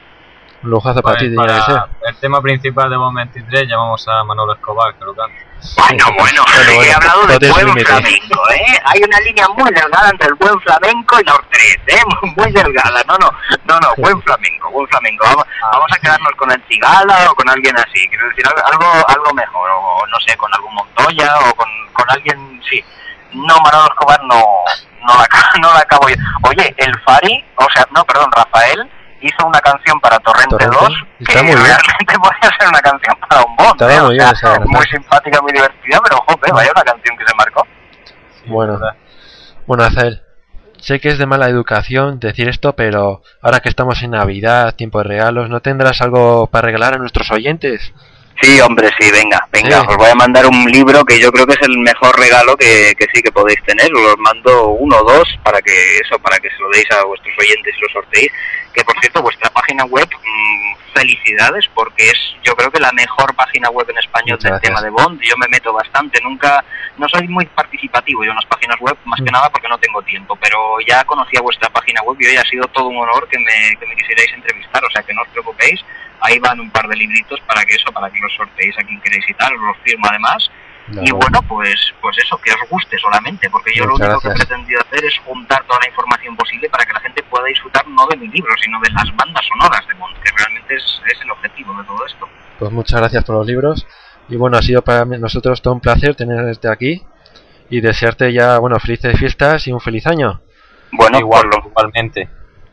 Un lujazo para Pues ti, tenía que ser. para el tema principal de Bond 23 llamamos a Manolo Escobar, que lo cante. Bueno, bueno, Bueno, he hablado no de te buen flamenco, ¿eh? Hay una línea muy delgada entre el buen flamenco y la ortrez, ¿eh? Muy delgada, no, no, no, no, buen flamenco, buen flamenco. Vamos, vamos a quedarnos con el Cigala o con alguien así, quiero decir, algo, algo, algo mejor, o no sé, con algún Montoya o con, con alguien, sí. No, Manolo Escobar no, no la, no la acabo yo. Oye, el Fari, o sea, no, perdón, Rafael hizo una canción para Torrente, Torrente, 2 que está muy bien. realmente podía ser una canción para un. Estaba ¿eh? muy O bien sea, canción. muy simpática, muy divertida, pero joder, vaya una canción que se marcó. Bueno, bueno, Azael, sé que es de mala educación decir esto, pero ahora que estamos en Navidad, tiempo de regalos, ¿no tendrás algo para regalar a nuestros oyentes? Sí, hombre, sí, venga, venga, os voy a mandar un libro que yo creo que es el mejor regalo que, que sí que podéis tener. Os mando uno o dos para que eso, para que se lo deis a vuestros oyentes y lo sorteéis. Que por cierto, vuestra página web, mm, felicidades, porque es yo creo que la mejor página web en español Muchas del gracias. tema de Bond. Yo me meto bastante, nunca, no soy muy participativo yo en las páginas web, más que nada porque no tengo tiempo, pero ya conocía vuestra página web y hoy ha sido todo un honor que me, que me quisierais entrevistar, o sea que no os preocupéis, ahí van un par de libritos para que eso, para que los sorteéis a quien queréis y tal, os los firmo además. No, y no. bueno, pues pues eso, que os guste solamente, porque yo Muchas lo único que he pretendido hacer es juntar toda la información posible para que la gente pueda disfrutar no de mi libro, sino de las bandas sonoras de Bond, que realmente es, es el objetivo de todo esto. Pues muchas gracias por los libros. Y bueno, ha sido para nosotros todo un placer tenerte aquí y desearte ya, bueno, felices fiestas y un feliz año. Bueno, Igual, pues igualmente.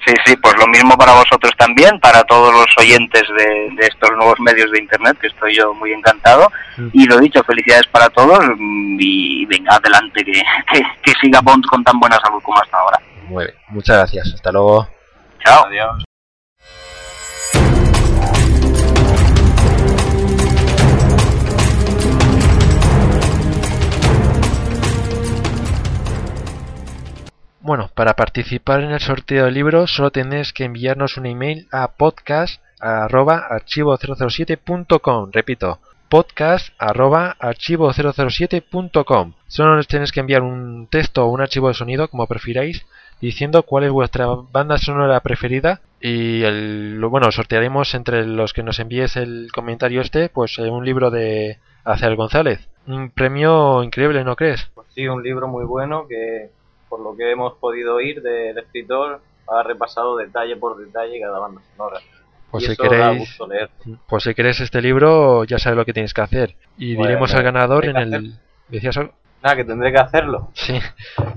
Sí, sí, pues lo mismo para vosotros también, para todos los oyentes de, de estos nuevos medios de Internet, que estoy yo muy encantado. Y lo dicho, felicidades para todos mm, y venga adelante, que, que, que siga Bond con tan buena salud como hasta ahora. Muy bien, muchas gracias. Hasta luego. Chao. Adiós. Bueno, para participar en el sorteo de libros solo tenéis que enviarnos un email a podcast@archivo007.com. Repito, podcast arroba archivo007.com. Solo nos tenéis que enviar un texto o un archivo de sonido, como prefiráis, diciendo cuál es vuestra banda sonora preferida y el, bueno, sortearemos entre los que nos envíes el comentario este, pues eh, un libro de Acer González. Un premio increíble, ¿no crees? Pues sí, un libro muy bueno que, por lo que hemos podido oír del escritor, ha repasado detalle por detalle cada banda sonora. Pues si queréis, pues si queréis este libro, ya sabéis lo que tenéis que hacer. Y Bueno, diremos al ganador en el... ¿Decías algo? Nada, que tendré que hacerlo. Sí.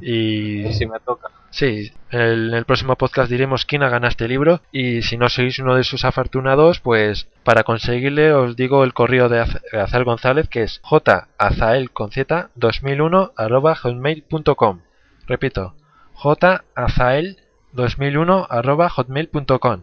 Y... Y si me toca. Sí, el- en el próximo podcast diremos quién ha ganado este libro y si no sois uno de sus afortunados, pues para conseguirle os digo el correo de Az- Azael González que es jazael con z 2001 arroba hotmail.com. Repito, jazael 2001 arroba hotmail.com.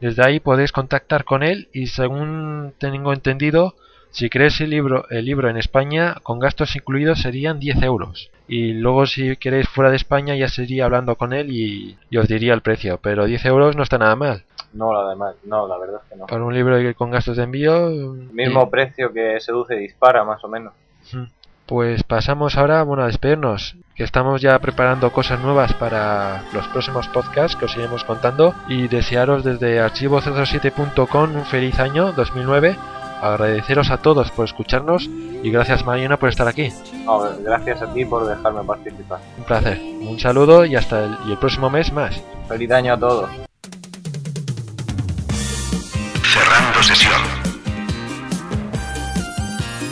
Desde ahí podéis contactar con él y según tengo entendido, si queréis el libro, el libro en España con gastos incluidos serían 10 euros. Y luego si queréis fuera de España ya sería hablando con él y, y os diría el precio. Pero 10 euros no está nada mal. No, la demás, no, la verdad es que no. Para un libro con gastos de envío... Mismo precio que Seduce y Dispara, más o menos. Pues pasamos ahora bueno, a despedirnos, estamos ya preparando cosas nuevas para los próximos podcasts que os iremos contando y desearos desde archivo007.com un feliz año 2009, agradeceros a todos por escucharnos y gracias Mariana por estar aquí. No, gracias a ti por dejarme participar. Un placer, un saludo y hasta el, y el próximo mes más. Feliz año a todos. Cerrando sesión.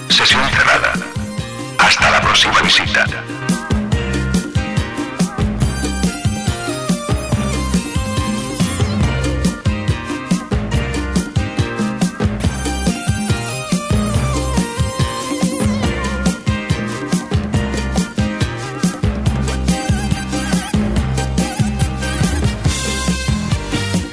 Sesión cerrada. Hasta la próxima visita.